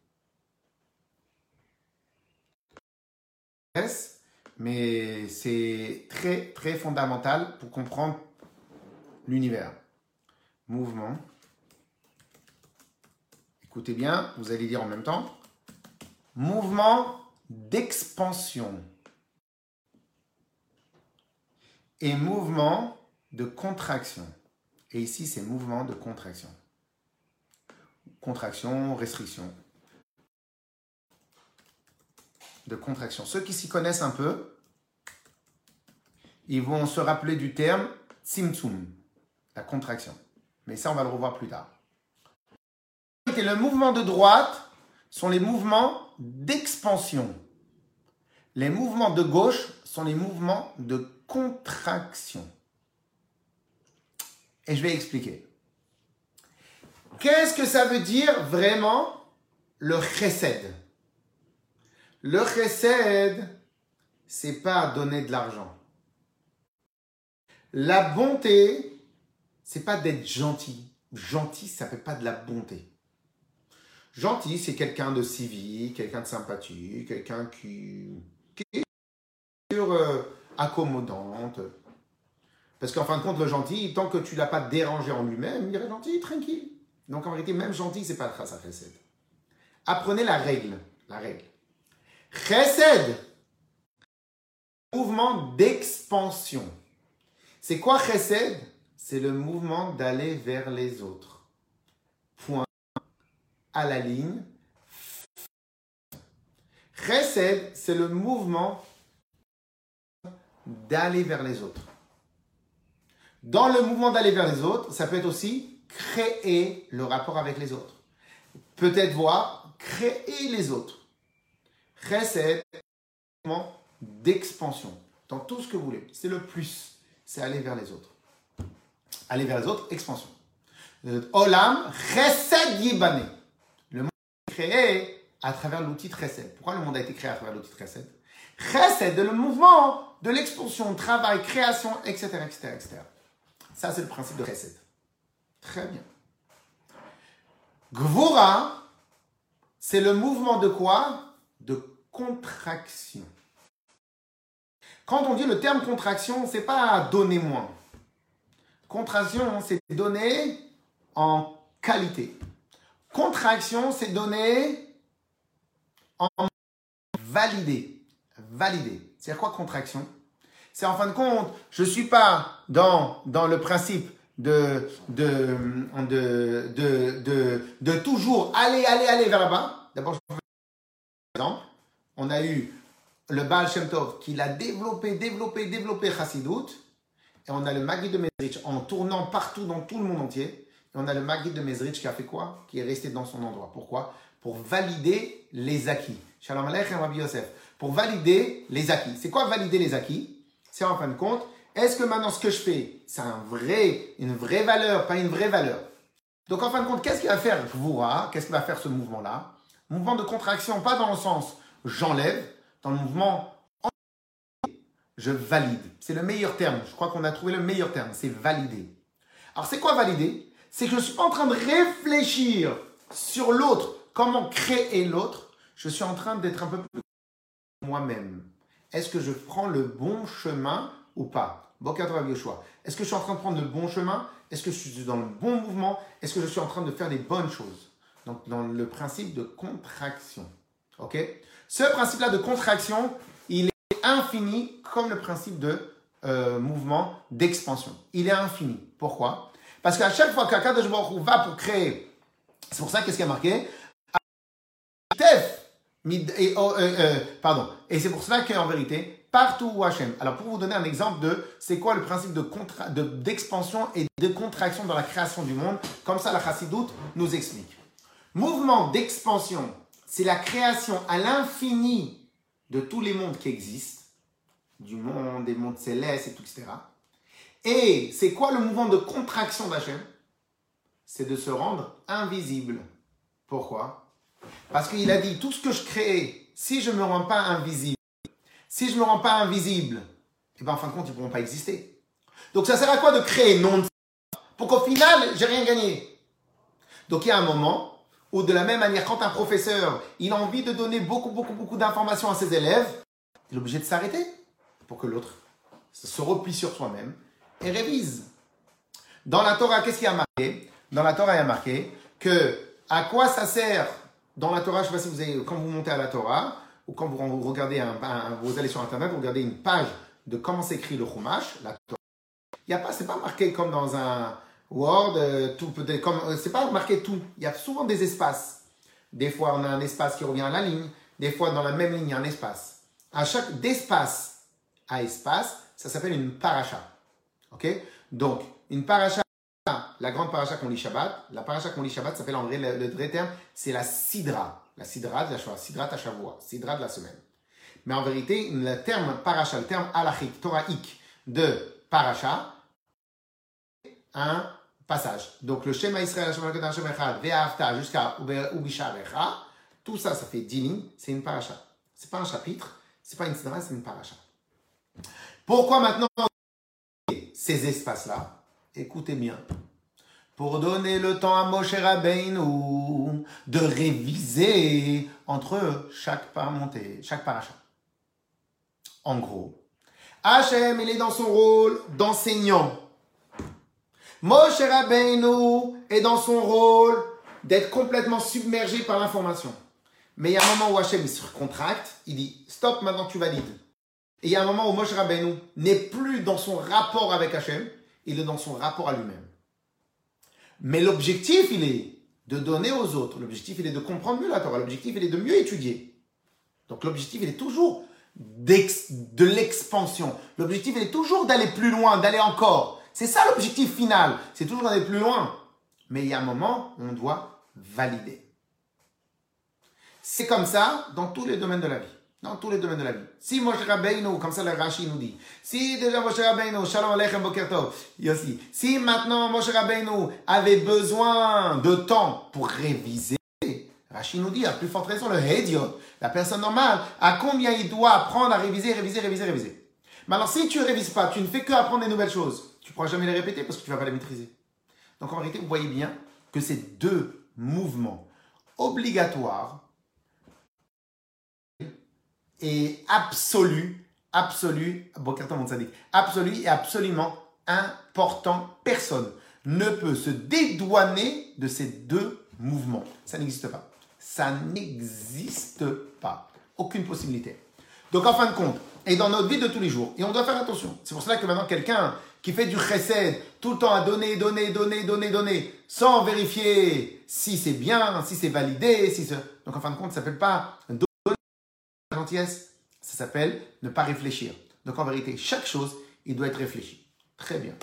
mais c'est très très fondamental pour comprendre l'univers. Mouvement. Écoutez bien, vous allez dire en même temps. Mouvement d'expansion et mouvement de contraction. Et ici, c'est mouvement de contraction. Contraction, restriction de contraction. Ceux qui s'y connaissent un peu, ils vont se rappeler du terme tzimtzum, la contraction. Mais ça, on va le revoir plus tard. Et le mouvement de droite sont les mouvements d'expansion. Les mouvements de gauche sont les mouvements de contraction. Et je vais expliquer. Qu'est-ce que ça veut dire vraiment le chesed? Le chesed, c'est pas donner de l'argent. La bonté, c'est pas d'être gentil. Gentil, ça fait pas de la bonté. Gentil, c'est quelqu'un de civique, quelqu'un de sympathique, quelqu'un qui, euh, accommodante. Parce qu'en fin de compte, le gentil, tant que tu l'as pas dérangé en lui-même, il est gentil, tranquille. Donc en réalité, même gentil, c'est pas ça chesed. Apprenez la règle. La règle. Chesed, mouvement d'expansion. C'est quoi chesed? C'est le mouvement d'aller vers les autres. Point à la ligne. Chesed, c'est le mouvement d'aller vers les autres. Dans le mouvement d'aller vers les autres, ça peut être aussi créer le rapport avec les autres. Peut-être voir créer les autres. Chesed, d'expansion dans tout ce que vous voulez. C'est le plus, c'est aller vers les autres. Aller vers les autres, expansion. Olam, Chesed Yibane. Le monde est créé à travers l'outil Chesed. Pourquoi le monde a été créé à travers l'outil Chesed? Chesed, le mouvement de l'expansion, travail, création, etc., etc., etc. Ça, c'est le principe de Chesed. Très bien. Gvura, c'est le mouvement de quoi? De contraction. Quand on dit le terme contraction, c'est pas donner moins. Contraction, c'est donner en qualité. Contraction, c'est donner en validé. Validé. C'est quoi contraction? C'est en fin de compte, je ne suis pas dans, dans le principe de, de, de, de, toujours aller, aller, aller vers là-bas. D'abord, on a eu le Baal Shem qui l'a développé, développé, développé Chassidut. Et on a le Magid de Mezrich en tournant partout dans tout le monde entier. Et on a le Magid de Mezrich qui a fait quoi? Qui est resté dans son endroit. Pourquoi? Pour valider les acquis. Shalom Aleichem Rabbi Yosef. Pour valider les acquis. C'est quoi valider les acquis? C'est en fin de compte, est-ce que maintenant ce que je fais, c'est un vrai, une vraie valeur, pas une vraie valeur? Donc en fin de compte, qu'est-ce qu'il va faire Gvura? Qu'est-ce qu'il va faire ce mouvement-là? Mouvement de contraction, pas dans le sens j'enlève, dans le mouvement je valide. C'est le meilleur terme. Je crois qu'on a trouvé le meilleur terme. C'est valider. Alors, c'est quoi valider? C'est que je suis en train de réfléchir sur l'autre, comment créer l'autre? Je suis en train d'être un peu plus moi-même. Est-ce que je prends le bon chemin ou pas? Est-ce que je suis en train de prendre le bon chemin? Est-ce que je suis dans le bon mouvement? Est-ce que je suis en train de faire les bonnes choses? Donc, dans le principe de contraction. OK? Ce principe-là de contraction, il est infini comme le principe de euh, mouvement d'expansion. Il est infini. Pourquoi? Parce qu'à chaque fois qu'Akadosh Baruch va pour créer, c'est pour ça qu'est-ce qui a marqué? Et, oh, euh, euh, pardon. Et c'est pour cela qu'en vérité, partout où Hachem. Alors pour vous donner un exemple de c'est quoi le principe de d'expansion et de contraction dans la création du monde, comme ça la Chassidoute nous explique. Mouvement d'expansion, c'est la création à l'infini de tous les mondes qui existent, du monde, des mondes célestes et tout, etc. Et c'est quoi le mouvement de contraction d'Hachem? C'est de se rendre invisible. Pourquoi? Parce qu'il a dit, tout ce que je crée, si je ne me rends pas invisible, si je ne me rends pas invisible, et eh bien en fin de compte, ils ne pourront pas exister. Donc ça sert à quoi de créer non Pour qu'au final, j'ai rien gagné? Donc il y a un moment où de la même manière, quand un professeur, il a envie de donner beaucoup, beaucoup, beaucoup d'informations à ses élèves, il est obligé de s'arrêter pour que l'autre se replie sur soi-même et révise. Dans la Torah, qu'est-ce qu'il y a marqué? Dans la Torah, il y a marqué que à quoi ça sert dans la Torah, je ne sais pas si vous avez, quand vous montez à la Torah, ou quand vous regardez un, vous allez sur Internet, vous regardez une page de comment s'écrit le Chumash, la Torah. Il y a pas, c'est pas marqué comme dans un Word, euh, tout peut comme, euh, c'est pas marqué tout. Il y a souvent des espaces. Des fois, on a un espace qui revient à la ligne. Des fois, dans la même ligne, il y a un espace. À chaque, d'espace à espace, ça s'appelle une paracha. Ok? Donc, une paracha, la grande paracha qu'on lit Shabbat, la paracha qu'on lit Shabbat s'appelle en vrai, le, vrai terme, c'est la sidra. La sidra de la Shoah, sidra Tashavua, sidra de la semaine. Mais en vérité, le terme paracha, le terme alachik, toraïque de paracha, un passage. Donc le schéma Israël, Ve'afta jusqu'à Ubisharecha, tout ça, ça fait 10 lignes, c'est une paracha. C'est pas un chapitre, c'est pas une sidra, c'est une paracha. Pourquoi maintenant ces espaces-là? Écoutez bien pour donner le temps à Moshe Rabbeinu de réviser entre chaque montée, chaque. En gros, Hachem, il est dans son rôle d'enseignant. Moshe Rabbeinu est dans son rôle d'être complètement submergé par l'information. Mais il y a un moment où Hachem il se contracte, il dit stop, maintenant tu valides. Et il y a un moment où Moshe Rabbeinu n'est plus dans son rapport avec Hachem, il est dans son rapport à lui-même. Mais l'objectif, il est de donner aux autres. L'objectif, il est de comprendre mieux la Torah. L'objectif, il est de mieux étudier. Donc l'objectif, il est toujours de l'expansion. L'objectif, il est toujours d'aller plus loin, d'aller encore. C'est ça l'objectif final. C'est toujours d'aller plus loin. Mais il y a un moment où on doit valider. C'est comme ça dans tous les domaines de la vie dans tous les domaines de la vie. Si Moshe Rabbeinu, comme ça le Rashi nous dit, si déjà Moshe Rabbeinu, Shalom Aleichem Bokertov, Yossi, si maintenant Moshe Rabbeinu avait besoin de temps pour réviser, Rashi nous dit, à plus forte raison, le Hédiot, la personne normale, à combien il doit apprendre à réviser, réviser, réviser, réviser. Mais alors si tu ne révises pas, tu ne fais que apprendre des nouvelles choses, tu ne pourras jamais les répéter parce que tu ne vas pas les maîtriser. Donc en réalité, vous voyez bien que ces deux mouvements obligatoires est absolu, absolu, absolu et absolument important. Personne ne peut se dédouaner de ces deux mouvements. Ça n'existe pas. Ça n'existe pas. Aucune possibilité. Donc en fin de compte, et dans notre vie de tous les jours, et on doit faire attention. C'est pour cela que maintenant quelqu'un qui fait du chesed tout le temps à donner, donner, donner, donner, donner, sans vérifier si c'est bien, si c'est validé, si donc en fin de compte, ça s'appelle pas gentillesse, ça s'appelle ne pas réfléchir. Donc en vérité, chaque chose, il doit être réfléchi. Très bien.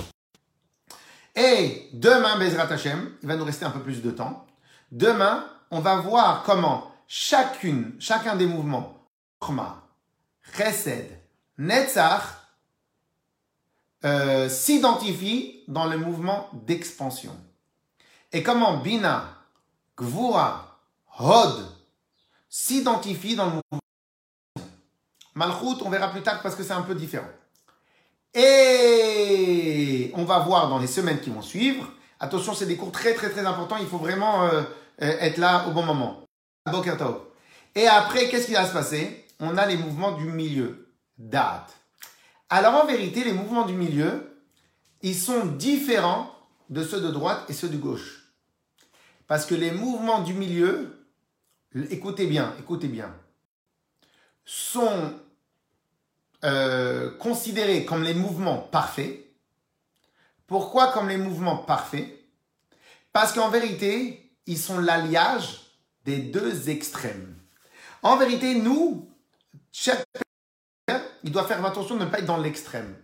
Et demain, Bezrat Hashem, il va nous rester un peu plus de temps. Demain, on va voir comment chacune, chacun des mouvements, Chma, Chesed, Netzach, euh, s'identifie dans le mouvement d'expansion. Et comment Bina, Gvura, Hod s'identifie dans le mouvement Malchut, on verra plus tard parce que c'est un peu différent. Et on va voir dans les semaines qui vont suivre. Attention, c'est des cours très très très importants. Il faut vraiment euh, être là au bon moment. Et après, qu'est-ce qui va se passer? On a les mouvements du milieu. Date. Alors en vérité, les mouvements du milieu, ils sont différents de ceux de droite et ceux de gauche. Parce que les mouvements du milieu, écoutez bien, écoutez bien, sont euh, considérés comme les mouvements parfaits. Pourquoi comme les mouvements parfaits? Parce qu'en vérité, ils sont l'alliage des deux extrêmes. En vérité, nous, chaque il doit faire attention de ne pas être dans l'extrême.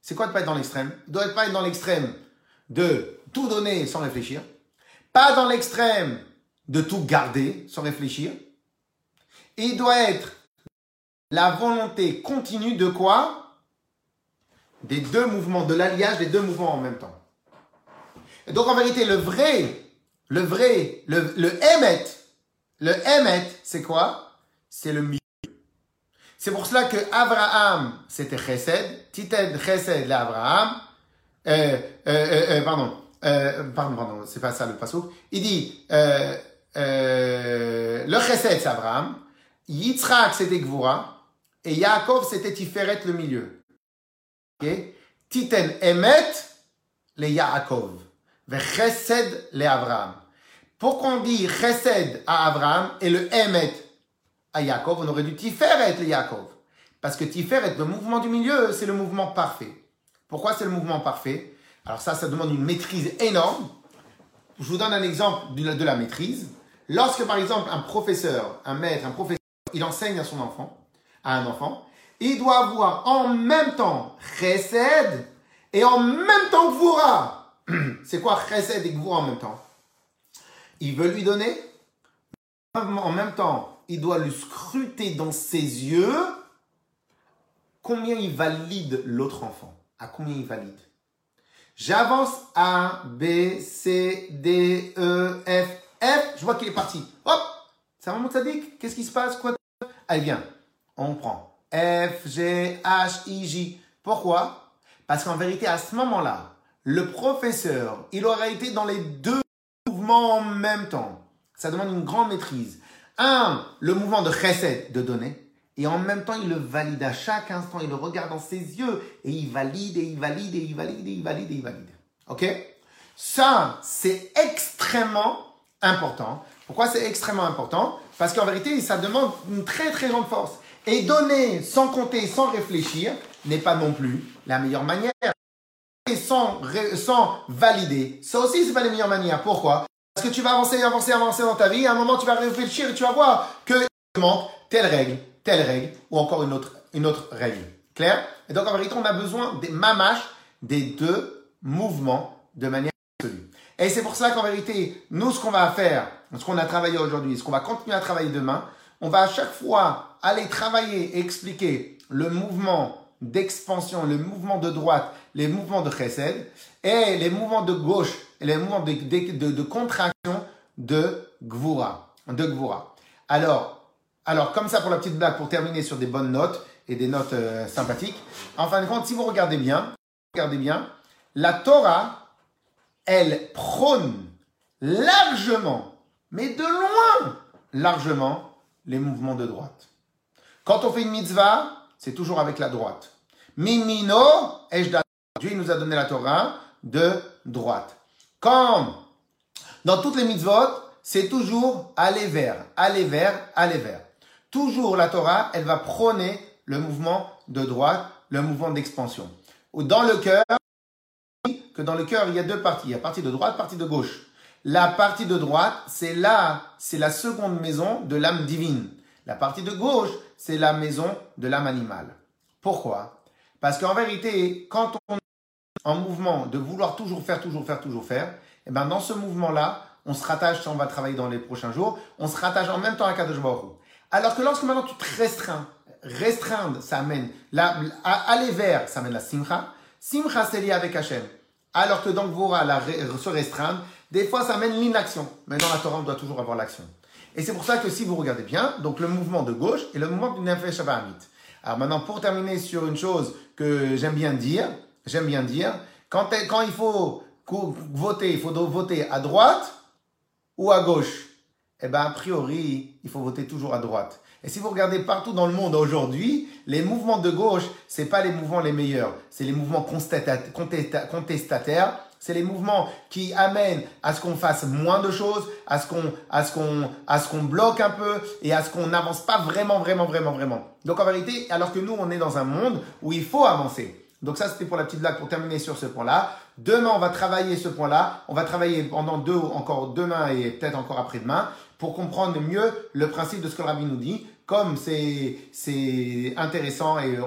C'est quoi de ne pas être dans l'extrême? Il doit pas être dans l'extrême de tout donner sans réfléchir, pas dans l'extrême de tout garder sans réfléchir. Il doit être la volonté continue de quoi? Des deux mouvements, de l'alliage des deux mouvements en même temps. Donc en vérité, le vrai, le vrai, le, le émet, le émet, c'est quoi? C'est le milieu. C'est pour cela que Abraham, c'était Chesed, Tited Chesed l'Abraham, euh, euh, euh, pardon, pardon, pardon, c'est pas ça le passage. Il dit, le Chesed c'est Abraham, Yitzhak c'était Gvura, et Yaakov, c'était Tiferet le milieu. Titen Emet, le Yaakov. Chesed le Abraham. Pourquoi on dit Chesed à Abraham et le Emet à Yaakov On aurait dû Tiferet le Yaakov. Parce que Tiferet, le mouvement du milieu, c'est le mouvement parfait. Pourquoi c'est le mouvement parfait? Alors ça, ça demande une maîtrise énorme. Je vous donne un exemple de la maîtrise. Lorsque, par exemple, un professeur, un maître, un professeur, il enseigne à son enfant, à un enfant, il doit avoir en même temps chesed et en même temps gvura. C'est quoi chesed et gvura en même temps? Il veut lui donner, en même temps, il doit lui scruter dans ses yeux combien il valide l'autre enfant? À combien il valide? J'avance A, B, C, D, E, F, F. Je vois qu'il est parti. Hop Ça remonte dit Qu'est-ce qui se passe? Quoi Allez, viens on prend F, G, H, I, J. Pourquoi? Parce qu'en vérité, à ce moment-là, le professeur, il aurait été dans les deux mouvements en même temps. Ça demande une grande maîtrise. Un, le mouvement de chesed, de donner. Et en même temps, il le valide à chaque instant. Il le regarde dans ses yeux. Et il valide, et il valide, et il valide, et il valide, et il valide. OK? Ça, c'est extrêmement important. Pourquoi c'est extrêmement important? Parce qu'en vérité, ça demande une très, très grande force. Et donner sans compter, sans réfléchir, n'est pas non plus la meilleure manière. Et sans, sans valider, ça aussi, c'est pas la meilleure manière. Pourquoi? Parce que tu vas avancer, avancer, avancer dans ta vie, à un moment, tu vas réfléchir et tu vas voir que manque telle règle, telle règle, ou encore une autre, une autre règle. Clair? Et donc, en vérité, on a besoin des mamaches des deux mouvements de manière absolue. Et c'est pour cela qu'en vérité, nous, ce qu'on va faire, ce qu'on a travaillé aujourd'hui, ce qu'on va continuer à travailler demain, on va à chaque fois aller travailler et expliquer le mouvement d'expansion, le mouvement de droite, les mouvements de chesed, et les mouvements de gauche, et les mouvements de, contraction de gvura, de gvura. Alors, alors, comme ça pour la petite blague, pour terminer sur des bonnes notes et des notes euh, sympathiques, en fin de compte, si vous regardez bien, regardez bien, la Torah, elle prône largement, mais de loin, largement, les mouvements de droite. Quand on fait une mitzvah, c'est toujours avec la droite. Mimino, Dieu nous a donné la Torah de droite. Comme dans toutes les mitzvot, c'est toujours aller vers, aller vers, aller vers. Toujours la Torah, elle va prôner le mouvement de droite, le mouvement d'expansion. Dans le cœur, que dans le cœur, il y a deux parties. Il y a partie de droite, partie de gauche. La partie de droite, c'est là, c'est la seconde maison de l'âme divine. La partie de gauche, c'est la maison de l'âme animale. Pourquoi? Parce qu'en vérité, quand on est en mouvement de vouloir toujours faire, toujours faire, toujours faire, et eh ben dans ce mouvement-là, on se rattache, on va travailler dans les prochains jours, on se rattache en même temps à Kadosh Baruch. Alors que lorsque maintenant tu te restreins, restreindre, ça amène, la, aller vers, ça amène la simcha. Simcha, c'est lié avec Hachem. Alors que donc Vora, la, se restreindre, des fois ça amène l'inaction. Mais dans la Torah, on doit toujours avoir l'action. Et c'est pour ça que si vous regardez bien, donc le mouvement de gauche et le mouvement du Nefesh. Alors maintenant, pour terminer sur une chose que j'aime bien dire, j'aime bien dire, quand, quand il faut voter, il faut voter à droite ou à gauche. Eh bien, a priori, il faut voter toujours à droite. Et si vous regardez partout dans le monde aujourd'hui, les mouvements de gauche, c'est pas les mouvements les meilleurs. C'est les mouvements contestataires. C'est les mouvements qui amènent à ce qu'on fasse moins de choses, à ce qu'on, à ce qu'on, à ce qu'on bloque un peu et à ce qu'on n'avance pas vraiment, vraiment, vraiment, vraiment. Donc en vérité, alors que nous, on est dans un monde où il faut avancer. Donc ça, c'était pour la petite blague pour terminer sur ce point-là. Demain, on va travailler ce point-là. On va travailler pendant deux, encore demain et peut-être encore après-demain pour comprendre mieux le principe de ce que le rabbi nous dit. Comme c'est, c'est intéressant et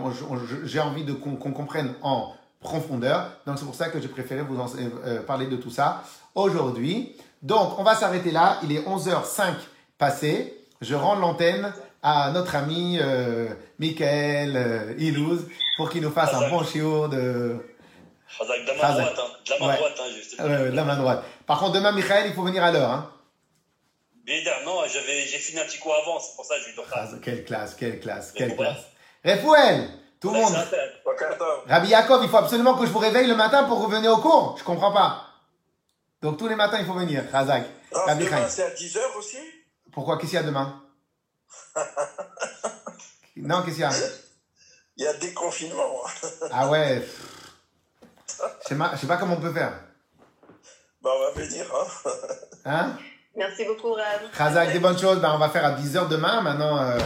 j'ai envie de qu'on, comprenne en profondeur. Donc c'est pour ça que j'ai préféré vous en, euh, parler de tout ça aujourd'hui. Donc on va s'arrêter là. Il est 11h05 passé. Je rends l'antenne à notre ami euh, Michael euh, Ilouz pour qu'il nous fasse un bon chiot de... De la main droite, hein. De la main droite, hein, ouais, de la main droite. Par contre, demain, Michael, il faut venir à l'heure. Hein. non, j'ai fini un petit coup avant, c'est pour ça que je lui donne Quelle classe, quelle classe, quelle classe. Refouel, tout le monde. Rabbi Yaakov, il faut absolument que je vous réveille le matin pour revenir au cours. Je comprends pas. Donc tous les matins, il faut venir. Razak. Ah, demain, c'est à 10h aussi? Pourquoi? Qu'est-ce qu'il y a demain? Non, qu'est-ce qu'il y a? Il y a des confinements. ah ouais. Je sais, sais pas comment on peut faire. Bah, on va venir. Hein, hein? Merci beaucoup, Rav. Razak, des bonnes choses. Ben, on va faire à 10h demain. Maintenant, euh,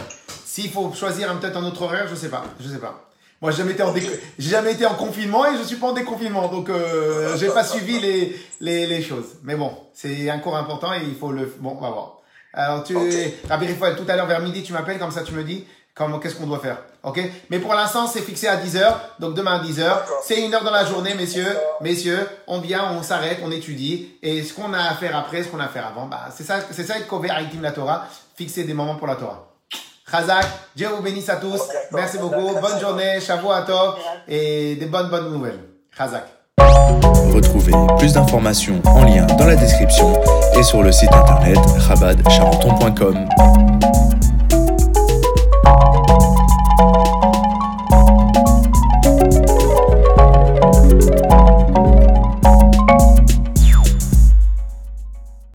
s'il faut choisir peut-être un autre horaire, je sais pas. Je sais pas. Moi, j'ai jamais été en jamais été en confinement et je suis pas en déconfinement, donc euh, j'ai pas suivi les, les, les choses. Mais bon, c'est un cours important et il faut le. Bon, on va voir. Alors tu, okay. Rabbi tout à l'heure vers midi, tu m'appelles comme ça, tu me dis qu'est-ce qu'on doit faire. Ok? Mais pour l'instant, c'est fixé à 10h. Donc demain à 10h. C'est une heure dans la journée, messieurs. Messieurs, on vient, on s'arrête, on étudie. Et ce qu'on a à faire après, ce qu'on a à faire avant, bah, c'est ça, c'est ça être couvert avec la Torah. Fixer des moments pour la Torah. Chazak, Dieu vous bénisse à tous. Merci beaucoup. Bonne journée, Shavuot à top. Et des bonnes, bonnes nouvelles. Chazak. Retrouvez plus d'informations en lien dans la description et sur le site internet chabadcharenton.com.